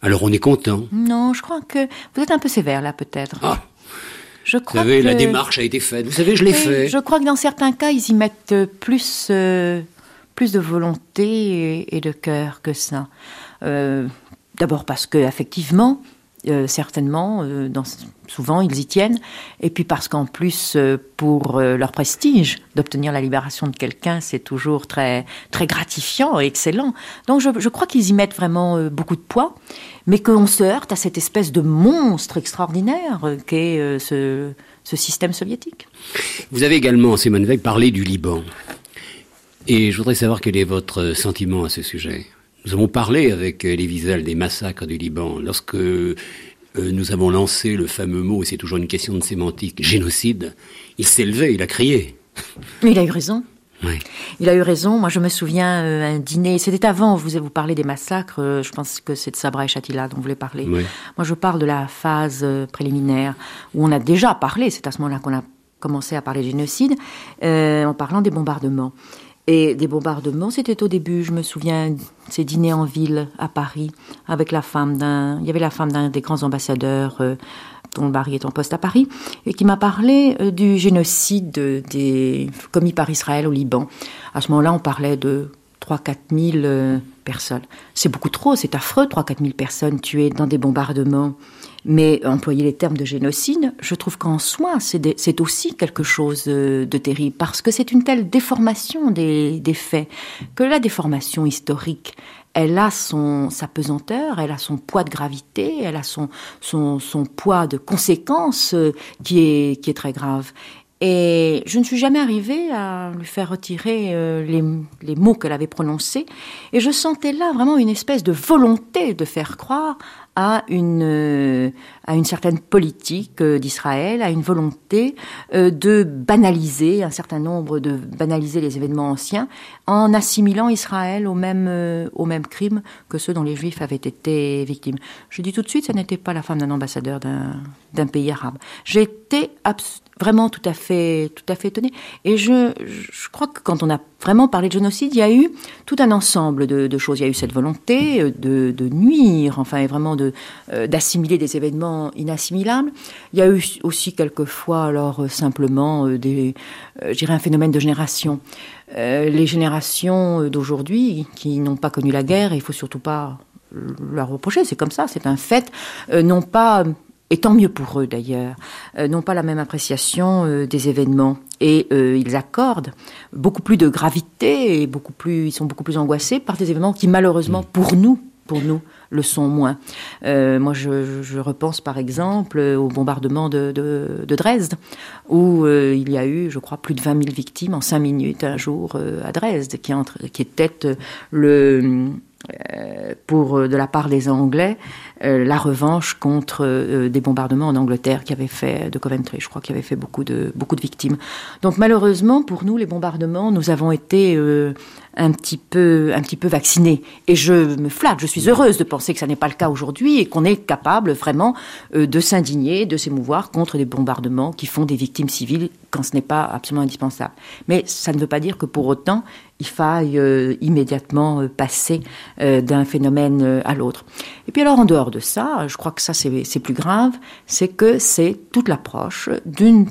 Alors on est content. Non, je crois que vous êtes un peu sévère là, peut-être. Ah. Je crois vous savez, la démarche a été faite. Vous savez, je l'ai fait. Je crois que dans certains cas, ils y mettent plus plus de volonté et, de cœur que ça. Euh, d'abord parce que effectivement, euh, certainement, euh, souvent ils y tiennent, et puis parce qu'en plus, pour leur prestige, d'obtenir la libération de quelqu'un, c'est toujours très très gratifiant et excellent. Donc je, je crois qu'ils y mettent vraiment beaucoup de poids, mais qu'on se heurte à cette espèce de monstre extraordinaire qu'est ce, ce système soviétique. Vous avez également, Simone Veil, parlé du Liban. Et je voudrais savoir quel est votre sentiment à ce sujet. Nous avons parlé avec Elie Wiesel des massacres du Liban. Lorsque euh, nous avons lancé le fameux mot, et c'est toujours une question de sémantique, génocide, il s'est levé, il a crié. Il a eu raison. Oui. Il a eu raison. Moi, je me souviens euh, un dîner. C'était avant. Vous vous parlé des massacres. Euh, je pense que c'est de Sabra et Chatila dont vous voulez parler. Oui. Moi, je parle de la phase préliminaire où on a déjà parlé. C'est à ce moment-là qu'on a commencé à parler de génocide en parlant des bombardements. Et des bombardements, c'était au début, je me souviens, ces dîners en ville à Paris, avec la femme d'un, il y avait la femme d'un des grands ambassadeurs, euh, dont le mari est en poste à Paris, et qui m'a parlé euh, du génocide commis par Israël au Liban. À ce moment-là, on parlait de 3-4 000 euh, personnes. C'est beaucoup trop, c'est affreux, 3-4 000 personnes tuées dans des bombardements. Mais employer les termes de génocide, je trouve qu'en soi, c'est aussi quelque chose de terrible, parce que c'est une telle déformation des, faits, que la déformation historique, elle a son, sa pesanteur, elle a son poids de gravité, elle a son, son, son poids de conséquences euh, qui est, qui est très grave. Et je ne suis jamais arrivée à lui faire retirer euh, les, les, mots qu'elle avait prononcés. Et je sentais là vraiment une espèce de volonté de faire croire à une, euh, à une certaine politique euh, d'Israël, à une volonté euh, de banaliser un certain nombre, de banaliser les événements anciens, en assimilant Israël au même, au même crime que ceux dont les Juifs avaient été victimes. Je dis tout de suite, ça n'était pas la femme d'un ambassadeur d'un pays arabe. J'étais vraiment tout à fait, tout à fait étonnée. Et je, je crois que quand on a vraiment parlé de génocide, il y a eu tout un ensemble de, de choses. Il y a eu cette volonté de, de nuire, enfin, et vraiment de euh, d'assimiler des événements inassimilables. Il y a eu aussi quelquefois, alors euh, simplement, euh, des, dirais un phénomène de génération. les générations d'aujourd'hui qui n'ont pas connu la guerre, il faut surtout pas leur reprocher, c'est comme ça, c'est un fait, n'ont pas et tant mieux pour eux d'ailleurs, euh, n'ont pas la même appréciation euh, des événements. Et euh, ils accordent beaucoup plus de gravité et beaucoup plus, ils sont beaucoup plus angoissés par des événements qui malheureusement pour nous, pour nous, le sont moins. moi, je, je, repense par exemple au bombardement de, de, de Dresde, où il y a eu, je crois, plus de 20 000 victimes en cinq minutes un jour à Dresde, qui, entre, qui était le pour euh, de la part des Anglais euh, la revanche contre des bombardements en Angleterre qui avaient fait de Coventry, je crois, qui avaient fait beaucoup de beaucoup de victimes. Donc malheureusement pour nous, les bombardements, nous avons été un petit peu, un petit peu vaccinée. Et je me flatte, je suis heureuse de penser que ça n'est pas le cas aujourd'hui et qu'on est capable vraiment euh, de s'indigner, de s'émouvoir contre des bombardements qui font des victimes civiles quand ce n'est pas absolument indispensable. Mais ça ne veut pas dire que pour autant il faille euh, immédiatement euh, passer d'un phénomène à l'autre. Et puis alors en dehors de ça, je crois que ça c'est plus grave, c'est que c'est toute l'approche d'une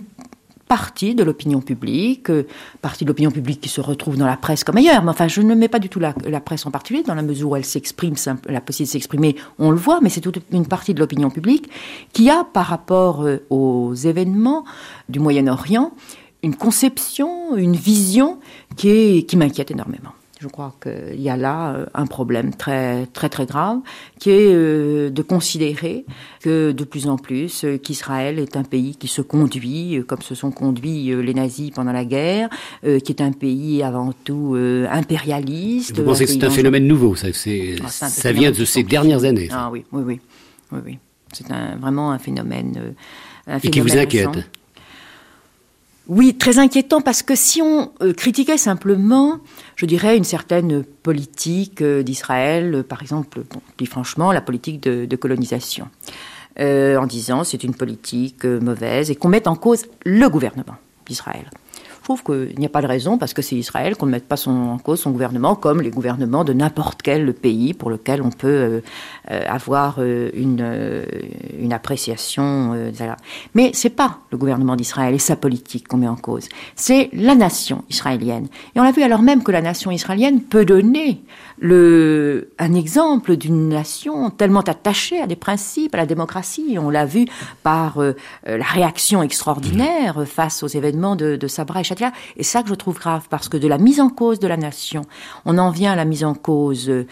partie de l'opinion publique, euh, partie de l'opinion publique qui se retrouve dans la presse comme ailleurs. Mais enfin, je ne mets pas du tout la, presse en particulier, dans la mesure où elle s'exprime, la possibilité de s'exprimer, on le voit, mais c'est toute une partie de l'opinion publique qui a, par rapport euh, aux événements du Moyen-Orient, une conception, une vision qui m'inquiète énormément. Je crois qu'il y a là euh, un problème très très très grave qui est euh, de considérer que de plus en plus euh, qu'Israël est un pays qui se conduit comme se sont conduits les nazis pendant la guerre, qui est un pays avant tout impérialiste. Vous pensez que c'est un phénomène nouveau Ça, ah, ça vient de ces dernières années. Ah oui, oui, oui, oui, oui. C'est vraiment un phénomène. Et qui vous inquiète? Oui, très inquiétant parce que si on euh, critiquait simplement, je dirais, une certaine politique euh, d'Israël, euh, par exemple, bon, plus franchement, la politique de, colonisation, en disant c'est une politique mauvaise et qu'on mette en cause le gouvernement d'Israël. Je trouve qu'il n'y a pas de raison, parce que c'est Israël, qu'on ne mette pas en cause son gouvernement comme les gouvernements de n'importe quel pays pour lequel on peut euh, euh, avoir euh, une, appréciation. Mais c'est pas le gouvernement d'Israël et sa politique qu'on met en cause, c'est la nation israélienne. Et on l'a vu alors même que la nation israélienne peut donner un exemple d'une nation tellement attachée à des principes, à la démocratie. On l'a vu par euh, euh, la réaction extraordinaire face aux événements de, Sabra et Chatia. Et ça que je trouve grave, parce que de la mise en cause de la nation, on en vient à la mise en cause euh,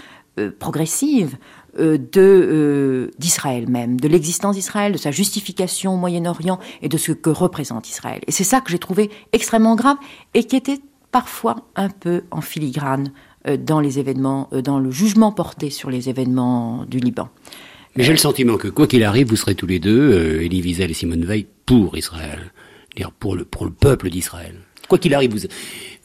progressive d'Israël même, de l'existence d'Israël, de sa justification au Moyen-Orient et de ce que représente Israël. Et c'est ça que j'ai trouvé extrêmement grave et qui était parfois un peu en filigrane dans les événements, euh, dans le jugement porté sur les événements du Liban. Mais j'ai le sentiment que quoi qu'il arrive, vous serez tous les deux, euh, Elie Wiesel et Simone Veil, pour Israël, dire pour le pour le peuple d'Israël. Quoi qu'il arrive, vous,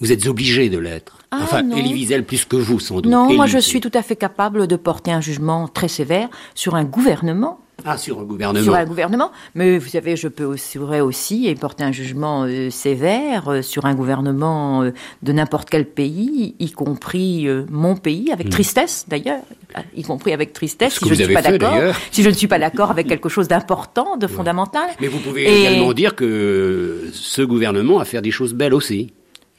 vous êtes obligé de l'être. Ah, enfin, Elie Wiesel plus que vous, sans doute. Non, moi je suis tout à fait capable de porter un jugement très sévère sur un gouvernement ah, sur un gouvernement. Sur un gouvernement. Mais vous savez, je peux aussi, aussi porter un jugement euh, sévère euh, sur un gouvernement euh, de n'importe quel pays, y compris mon pays, avec hmm. tristesse d'ailleurs, y compris avec tristesse, si je, ne suis pas d'accord, si je ne suis pas d'accord avec quelque chose d'important, de fondamental. Mais vous pouvez également dire que ce gouvernement a fait des choses belles aussi.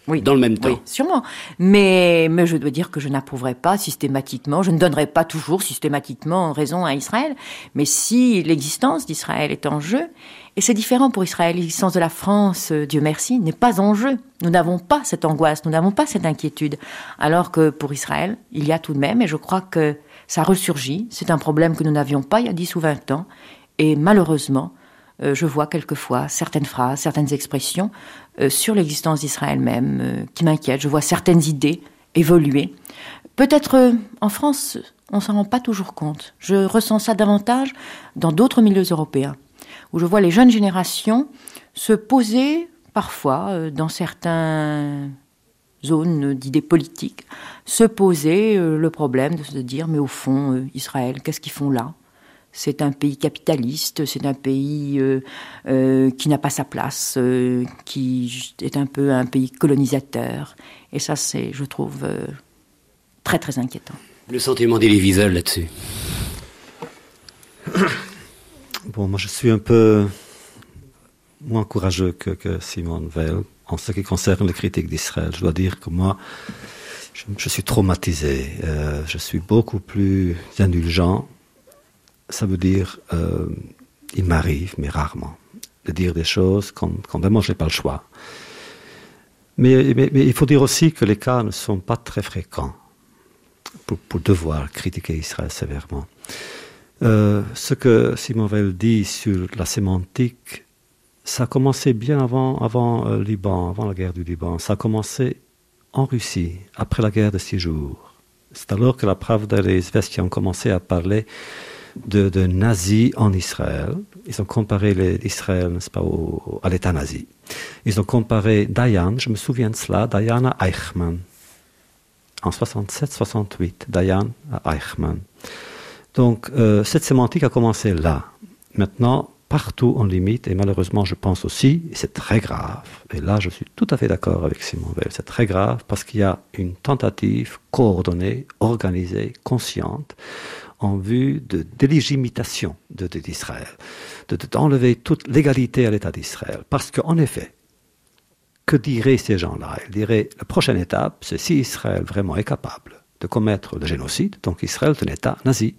Oui, dans le même temps. Oui, sûrement. Mais, mais je dois dire que je n'approuverai pas systématiquement, je ne donnerai pas toujours systématiquement raison à Israël. Mais si l'existence d'Israël est en jeu, et c'est différent pour Israël, l'existence de la France, euh, Dieu merci, n'est pas en jeu. Nous n'avons pas cette angoisse, nous n'avons pas cette inquiétude. Alors que pour Israël, il y a tout de même, et je crois que ça ressurgit, c'est un problème que nous n'avions pas il y a 10 ou 20 ans, et malheureusement, je vois quelquefois certaines phrases, certaines expressions euh, sur l'existence d'Israël même euh, qui m'inquiètent. Je vois certaines idées évoluer. Peut-être en France, on s'en rend pas toujours compte. Je ressens ça davantage dans d'autres milieux européens, où je vois les jeunes générations se poser parfois dans certaines zones d'idées politiques, se poser le problème de se dire mais au fond, Israël, qu'est-ce qu'ils font là? C'est un pays capitaliste, c'est un pays euh, euh, qui n'a pas sa place, euh, qui est un peu un pays colonisateur. Et ça, c'est, je trouve, très très inquiétant. Le sentiment Wiesel là-dessus <coughs> Bon, moi je suis un peu moins courageux que, que Simone Veil en ce qui concerne les critiques d'Israël. Je dois dire que moi, je, je suis traumatisé. je suis beaucoup plus indulgent ça veut dire, euh, il m'arrive, mais rarement, de dire des choses quand, quand vraiment je n'ai pas le choix. Mais, mais, il faut dire aussi que les cas ne sont pas très fréquents pour, devoir critiquer Israël sévèrement. Euh, ce que Simon Veil dit sur la sémantique, ça a commencé bien avant, avant euh, Liban, avant la guerre du Liban. Ça a commencé en Russie, après la guerre de six jours. C'est alors que la Pravda et les qui ont commencé à parler de, de, nazis en Israël. Ils ont comparé l'Israël, n'est-ce pas, au, à l'État nazi. Ils ont comparé Dayan, je me souviens de cela, Diana Eichmann, en 67-68, Diane Eichmann. Donc euh, cette sémantique a commencé là. Maintenant, partout on limite, et malheureusement je pense aussi, c'est très grave, et là je suis tout à fait d'accord avec Simon Veil, c'est très grave parce qu'il y a une tentative coordonnée, organisée, consciente, en vue de délégimitation d'Israël, de, d'enlever toute l'égalité à l'État d'Israël. Parce qu'en effet, que diraient ces gens-là? Ils diraient, la prochaine étape, c'est si Israël vraiment est capable de commettre le génocide, donc Israël est un État nazi.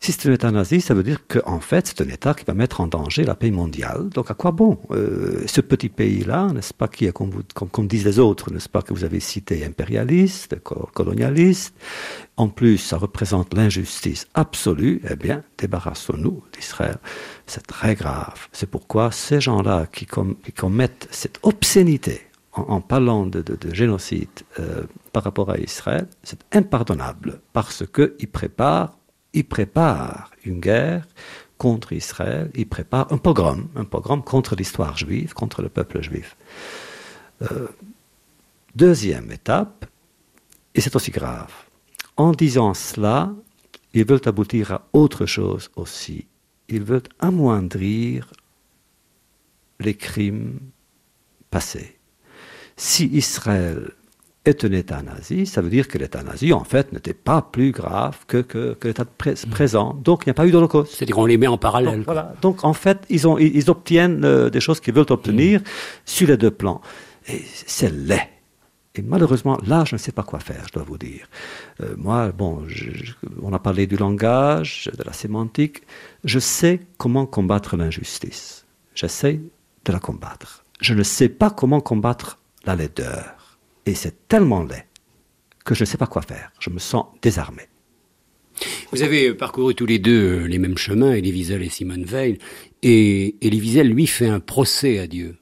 Si c'est un État nazi, ça veut dire qu'en fait, c'est un État qui va mettre en danger la paix mondiale. Donc à quoi bon euh, Ce petit pays-là, n'est-ce pas, qui est, comme, comme, disent les autres, n'est-ce pas, que vous avez cité, impérialiste, colonialiste, en plus, ça représente l'injustice absolue, eh bien, débarrassons-nous d'Israël. C'est très grave. C'est pourquoi ces gens-là qui, commettent cette obscénité en, parlant de, génocide euh, par rapport à Israël, c'est impardonnable parce qu'ils préparent il prépare une guerre contre Israël, il prépare un pogrom, un pogrom contre l'histoire juive, contre le peuple juif. Euh, deuxième étape, et c'est aussi grave, en disant cela, ils veulent aboutir à autre chose aussi. Ils veulent amoindrir les crimes passés. Si Israël est un État nazi, ça veut dire que l'État nazi, en fait, n'était pas plus grave que, que, l'État mm. présent. Donc, il n'y a pas eu d'Holocauste. C'est-à-dire qu'on les met en parallèle. Donc, voilà. Donc, en fait, ils, ont, ils, obtiennent euh, des choses qu'ils veulent obtenir mm. sur les deux plans. Et c'est laid. Et malheureusement, là, je ne sais pas quoi faire, je dois vous dire. Euh, moi, bon, on a parlé du langage, de la sémantique. Je sais comment combattre l'injustice. J'essaie de la combattre. Je ne sais pas comment combattre la laideur. Et c'est tellement laid que je ne sais pas quoi faire. Je me sens désarmé. Vous avez parcouru tous les deux les mêmes chemins, Elie Wiesel et Simone Veil, et Elie Wiesel, lui, fait un procès à Dieu.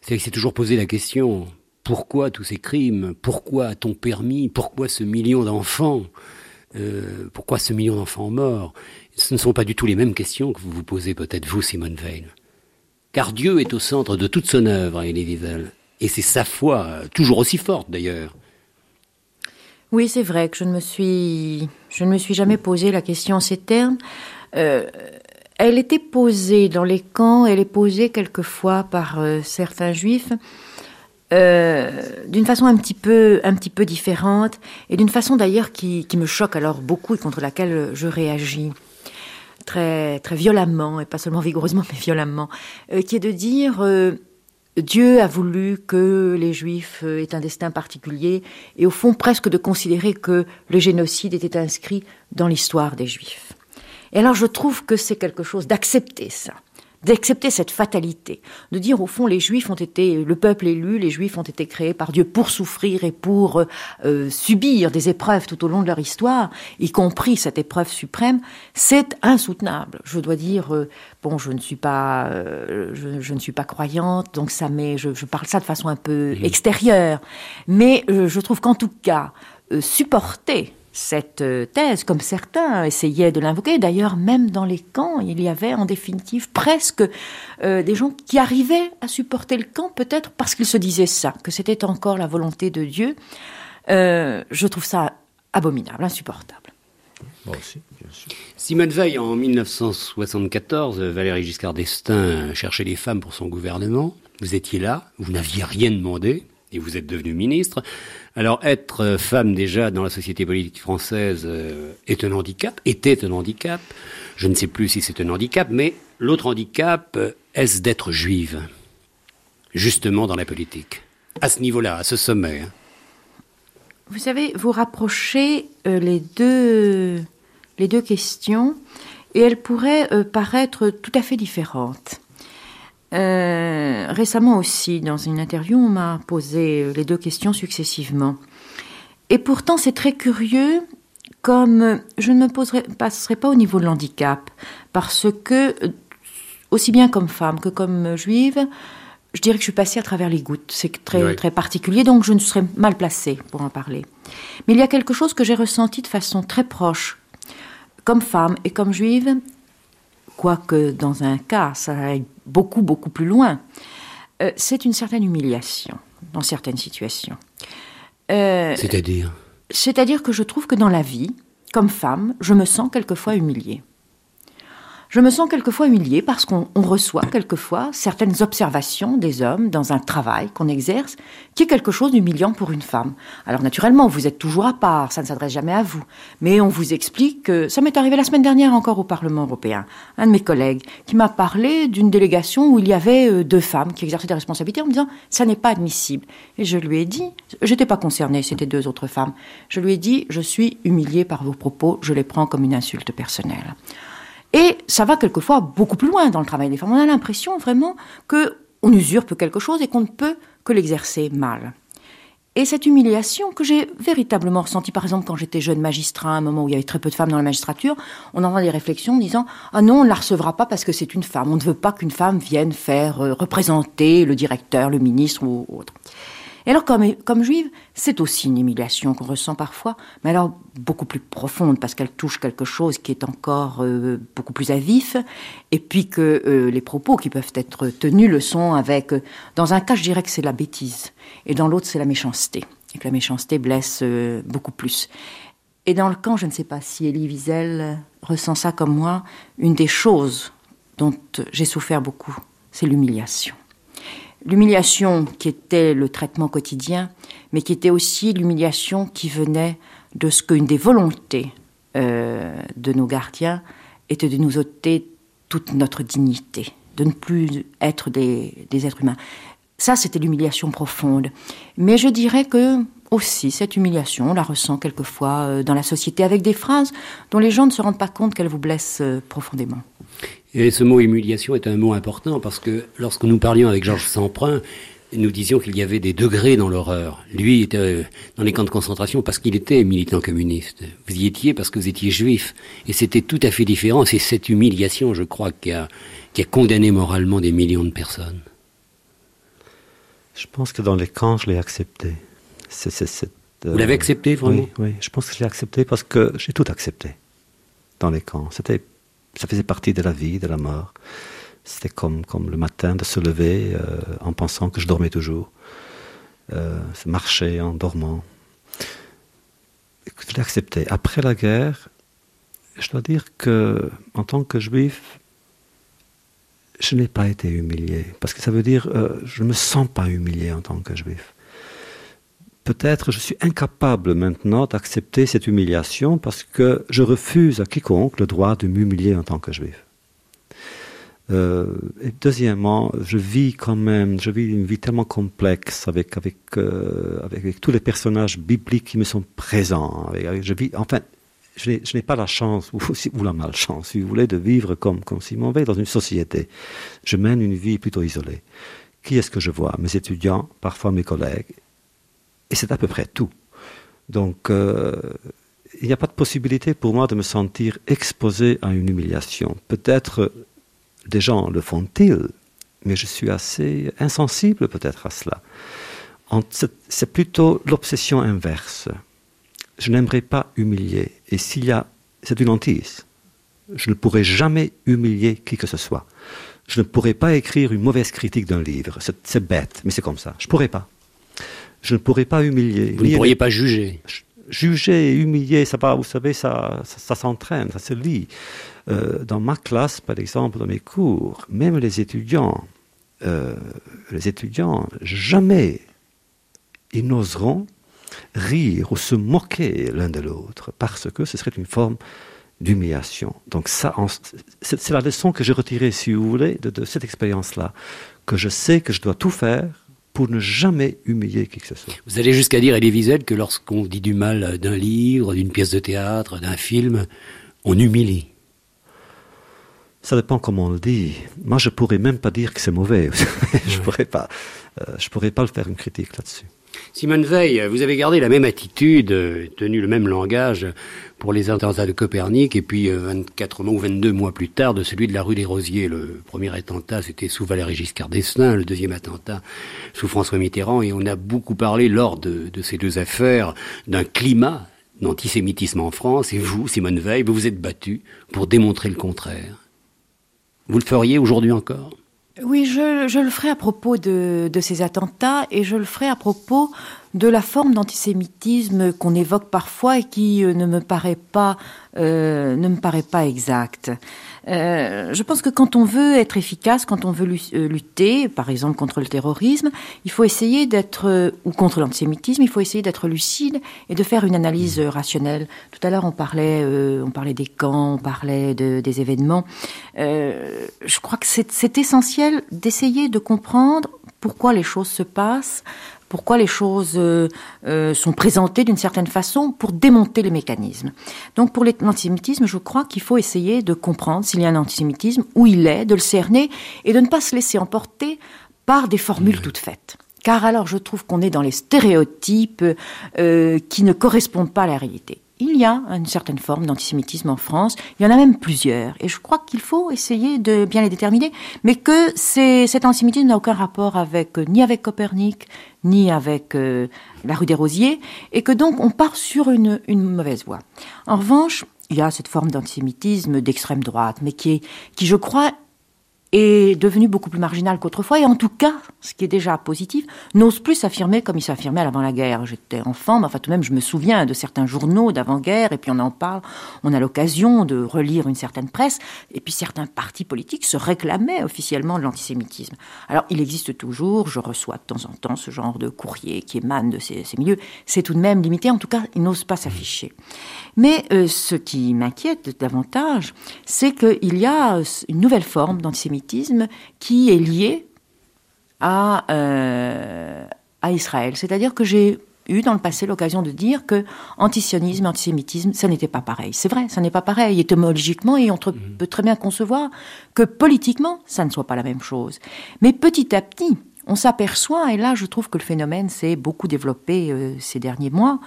C'est qu'il s'est toujours posé la question, pourquoi tous ces crimes? Pourquoi a-t-on permis? Pourquoi ce million d'enfants? Euh, Pourquoi ce million d'enfants morts? Ce ne sont pas du tout les mêmes questions que vous vous posez peut-être vous, Simone Veil. Car Dieu est au centre de toute son œuvre, Elie Wiesel. Et c'est sa foi, toujours aussi forte d'ailleurs. Oui, c'est vrai que je ne me suis, je ne me suis jamais posé la question en ces termes. Euh, elle était posée dans les camps, elle est posée quelquefois par euh, certains juifs euh, d'une façon un petit peu, un petit peu différente et d'une façon d'ailleurs qui, me choque alors beaucoup et contre laquelle je réagis très, très violemment et pas seulement vigoureusement <laughs> mais violemment, qui est de dire Dieu a voulu que les Juifs euh, aient un destin particulier et au fond presque de considérer que le génocide était inscrit dans l'histoire des Juifs. Et alors je trouve que c'est quelque chose d'accepter ça d'accepter cette fatalité, de dire au fond les Juifs ont été, le peuple élu, les Juifs ont été créés par Dieu pour souffrir et pour euh, subir des épreuves tout au long de leur histoire, y compris cette épreuve suprême, c'est insoutenable. Je dois dire, euh, bon, je ne suis pas, euh, je, ne suis pas croyante, donc ça met, je, je, parle ça de façon un peu extérieure, mais je trouve qu'en tout cas, supporter cette euh, thèse, comme certains essayaient de l'invoquer. D'ailleurs, même dans les camps, il y avait en définitive presque euh, des gens qui arrivaient à supporter le camp, peut-être parce qu'ils se disaient ça, que c'était encore la volonté de Dieu. Euh, je trouve ça abominable, insupportable. Moi aussi, bien sûr. Simone Veil, en 1974, Valérie Giscard d'Estaing cherchait les femmes pour son gouvernement. Vous étiez là, vous n'aviez rien demandé, et vous êtes devenu ministre. Alors être femme déjà dans la société politique française euh, est un handicap, était un handicap. Je ne sais plus si c'est un handicap, mais l'autre handicap, euh, est-ce d'être juive? Justement dans la politique. À ce niveau-là, à ce sommet. Hein. Vous savez, vous rapprochez euh, les, deux, les deux questions et elles pourraient paraître tout à fait différentes. Euh, récemment aussi, dans une interview, on m'a posé les deux questions successivement. Et pourtant, c'est très curieux, comme je ne me poserai, passerai pas au niveau de l'handicap, parce que, aussi bien comme femme que comme juive, je dirais que je suis passée à travers les gouttes. C'est très, très particulier, donc je ne serais mal placée pour en parler. Mais il y a quelque chose que j'ai ressenti de façon très proche, comme femme et comme juive, quoique dans un cas, ça aille beaucoup, beaucoup plus loin, euh, c'est une certaine humiliation dans certaines situations. Euh, C'est-à-dire? C'est-à-dire que je trouve que dans la vie, comme femme, je me sens quelquefois humiliée. Je me sens quelquefois humiliée parce qu'on reçoit quelquefois certaines observations des hommes dans un travail qu'on exerce qui est quelque chose d'humiliant pour une femme. Alors naturellement, vous êtes toujours à part, ça ne s'adresse jamais à vous. Mais on vous explique que ça m'est arrivé la semaine dernière encore au Parlement européen. Un de mes collègues qui m'a parlé d'une délégation où il y avait euh, deux femmes qui exerçaient des responsabilités en me disant ça n'est pas admissible. Et je lui ai dit, j'étais pas concernée, c'était deux autres femmes. Je lui ai dit je suis humiliée par vos propos, je les prends comme une insulte personnelle. Et ça va quelquefois beaucoup plus loin dans le travail des femmes. On a l'impression vraiment que on usurpe quelque chose et qu'on ne peut que l'exercer mal. Et cette humiliation que j'ai véritablement ressentie, par exemple, quand j'étais jeune magistrat, à un moment où il y avait très peu de femmes dans la magistrature, on entend des réflexions disant Ah non, on ne la recevra pas parce que c'est une femme. On ne veut pas qu'une femme vienne faire euh, représenter le directeur, le ministre ou autre. Et alors, comme, juive, c'est aussi une humiliation qu'on ressent parfois, mais alors beaucoup plus profonde, parce qu'elle touche quelque chose qui est encore euh, beaucoup plus à vif, et puis que euh, les propos qui peuvent être tenus le sont avec... Euh, dans un cas, je dirais que c'est la bêtise, et dans l'autre, c'est la méchanceté, et que la méchanceté blesse beaucoup plus. Et dans le camp, je ne sais pas si Elie Wiesel ressent ça comme moi, une des choses dont j'ai souffert beaucoup, c'est l'humiliation. L'humiliation qui était le traitement quotidien, mais qui était aussi l'humiliation qui venait de ce qu'une des volontés euh, de nos gardiens était de nous ôter toute notre dignité, de ne plus être des, des êtres humains. Ça, c'était l'humiliation profonde. Mais je dirais que aussi, cette humiliation, on la ressent quelquefois euh, dans la société avec des phrases dont les gens ne se rendent pas compte qu'elles vous blessent euh, profondément. Et ce mot humiliation est un mot important parce que lorsque nous parlions avec Georges Samprin, nous disions qu'il y avait des degrés dans l'horreur. Lui était euh, dans les camps de concentration parce qu'il était militant communiste. Vous y étiez parce que vous étiez juif. Et c'était tout à fait différent. C'est cette humiliation, je crois, qui a, qui a condamné moralement des millions de personnes. Je pense que dans les camps, je l'ai accepté. Vous l'avez accepté, vraiment oui, oui, je pense que je l'ai accepté parce que j'ai tout accepté dans les camps. C'était ça faisait partie de la vie, de la mort. C'était comme, le matin de se lever euh, en pensant que je dormais toujours, euh, marcher en dormant. Je l'ai accepté. Après la guerre, je dois dire que, en tant que juif, je n'ai pas été humilié. Parce que ça veut dire, euh, je ne me sens pas humilié en tant que juif peut-être je suis incapable maintenant d'accepter cette humiliation parce que je refuse à quiconque le droit de m'humilier en tant que juif. Euh, et deuxièmement, je vis quand même, je vis une vie tellement complexe avec avec euh, avec, tous les personnages bibliques qui me sont présents. je vis, enfin, je n'ai pas la chance ou, la malchance, si vous voulez, de vivre comme comme Simon Veil dans une société. Je mène une vie plutôt isolée. Qui est-ce que je vois? Mes étudiants, parfois mes collègues, et c'est à peu près tout. Donc, euh, il n'y a pas de possibilité pour moi de me sentir exposé à une humiliation. Peut-être des gens le font-ils, mais je suis assez insensible peut-être à cela. C'est plutôt l'obsession inverse. Je n'aimerais pas humilier. Et s'il y a, c'est une hantise. Je ne pourrais jamais humilier qui que ce soit. Je ne pourrais pas écrire une mauvaise critique d'un livre. C'est bête, mais c'est comme ça. Je ne pourrais pas je ne pourrais pas humilier. Vous ne pourriez pas juger. Juger et humilier, ça va, vous savez, ça, ça, s'entraîne, ça se lit. Euh, dans ma classe, par exemple, dans mes cours, même les étudiants, euh, les étudiants, jamais ils n'oseront rire ou se moquer l'un de l'autre, parce que ce serait une forme d'humiliation. Donc ça, c'est la leçon que j'ai retirée, si vous voulez, de, de cette expérience-là, que je sais que je dois tout faire pour ne jamais humilier qui que ce soit. Vous allez jusqu'à dire, Elie Wiesel, que lorsqu'on dit du mal d'un livre, d'une pièce de théâtre, d'un film, on humilie. Ça dépend comment on le dit. Moi, je pourrais même pas dire que c'est mauvais. <laughs> je pourrais pas, euh, je pourrais pas le faire une critique là-dessus. Simone Veil, vous avez gardé la même attitude, euh, tenu le même langage pour les attentats de Copernic, et puis 24 euh, mois ou 22 mois plus tard de celui de la rue des Rosiers. Le premier attentat, c'était sous Valéry Giscard d'Estaing, le deuxième attentat sous François Mitterrand, et on a beaucoup parlé lors de, de ces deux affaires d'un climat d'antisémitisme en France, et vous, Simone Veil, vous vous êtes battu pour démontrer le contraire. Vous le feriez aujourd'hui encore? Oui, je, le ferai à propos de, de, ces attentats et je le ferai à propos de la forme d'antisémitisme qu'on évoque parfois et qui euh, ne me paraît pas euh, ne me paraît pas exacte. Euh, je pense que quand on veut être efficace, quand on veut lutter, par exemple contre le terrorisme, il faut essayer d'être ou contre l'antisémitisme, il faut essayer d'être lucide et de faire une analyse rationnelle. Tout à l'heure, on parlait, on parlait des camps, on parlait de, des événements. je crois que c'est essentiel d'essayer de comprendre pourquoi les choses se passent, pourquoi les choses euh, euh, sont présentées d'une certaine façon pour démonter les mécanismes. Donc pour l'antisémitisme, je crois qu'il faut essayer de comprendre s'il y a un antisémitisme, où il est, de le cerner et de ne pas se laisser emporter par des formules toutes faites. Car alors je trouve qu'on est dans les stéréotypes euh, qui ne correspondent pas à la réalité il y a une certaine forme d'antisémitisme en France. Il y en a même plusieurs. Et je crois qu'il faut essayer de bien les déterminer, mais que cet antisémitisme n'a aucun rapport avec, ni avec Copernic, ni avec euh, la rue des Rosiers, et que donc on part sur une, une mauvaise voie. En revanche, il y a cette forme d'antisémitisme d'extrême droite, mais qui, est, qui, je crois, est devenu beaucoup plus marginal qu'autrefois, et en tout cas, ce qui est déjà positif, n'ose plus s'affirmer comme il s'affirmait avant la guerre. J'étais enfant, mais enfin tout de même, je me souviens de certains journaux d'avant-guerre, et puis on en parle, on a l'occasion de relire une certaine presse, et puis certains partis politiques se réclamaient officiellement de l'antisémitisme. Alors, il existe toujours, je reçois de temps en temps ce genre de courrier qui émane de ces, milieux, c'est tout de même limité, en tout cas, ils n'osent pas s'afficher. Mais euh, ce qui m'inquiète davantage, c'est qu'il y a une nouvelle forme d'antisémitisme qui est liée à, euh, à Israël. C'est-à-dire que j'ai eu dans le passé l'occasion de dire que antisionisme et antisémitisme, ça n'était pas pareil. C'est vrai, ça n'est pas pareil. Étymologiquement, et on mhm. peut très bien concevoir que politiquement, ça ne soit pas la même chose. Mais petit à petit, on s'aperçoit, et là je trouve que le phénomène s'est beaucoup développé euh, ces derniers mois,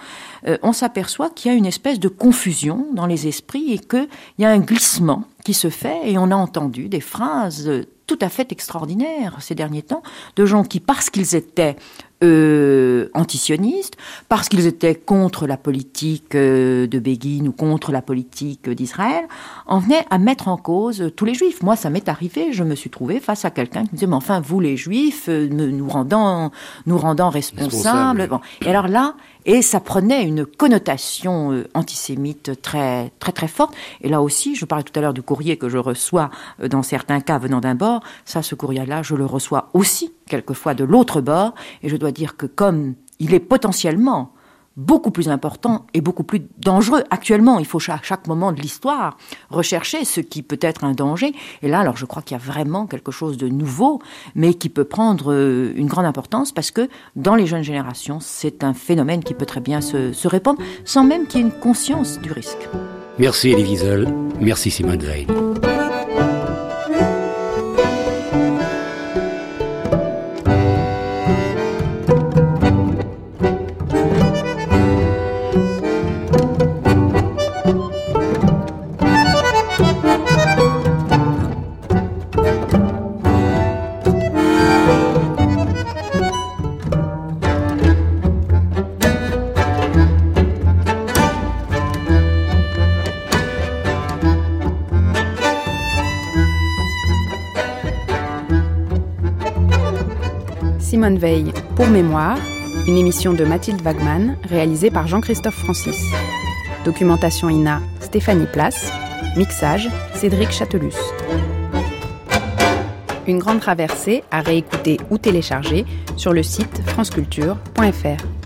euh, on s'aperçoit qu'il y a une espèce de confusion dans les esprits et qu'il y a un glissement qui se fait, et on a entendu des phrases tout à fait extraordinaires ces derniers temps, de gens qui, parce qu'ils étaient euh, antisionistes, parce qu'ils étaient contre la politique euh, de Begin ou contre la politique d'Israël, en venaient à mettre en cause tous les juifs. Moi, ça m'est arrivé, je me suis trouvé face à quelqu'un qui me disait, mais enfin, vous les juifs, euh, nous rendant, nous rendant responsables. Bon. Et alors là, et ça prenait une connotation euh, antisémite très, très, très forte. Et là aussi, je parlais tout à l'heure du courrier que je reçois dans certains cas venant d'un bord. Ça, ce courrier-là, je le reçois aussi quelquefois de l'autre bord. Et je dois dire que comme il est potentiellement beaucoup plus important et beaucoup plus dangereux. Actuellement, il faut à chaque moment de l'histoire rechercher ce qui peut être un danger. Et là, alors je crois qu'il y a vraiment quelque chose de nouveau, mais qui peut prendre euh, une grande importance parce que dans les jeunes générations, c'est un phénomène qui peut très bien se, se répandre sans même qu'il y ait une conscience du risque. Merci Elie Wiesel, merci Simone Veil. Pour Mémoire, une émission de Mathilde Wagman réalisée par Jean-Christophe Francis. Documentation INA Stéphanie Place, mixage Cédric Chatelus. Une grande traversée à réécouter ou télécharger sur le site franceculture.fr.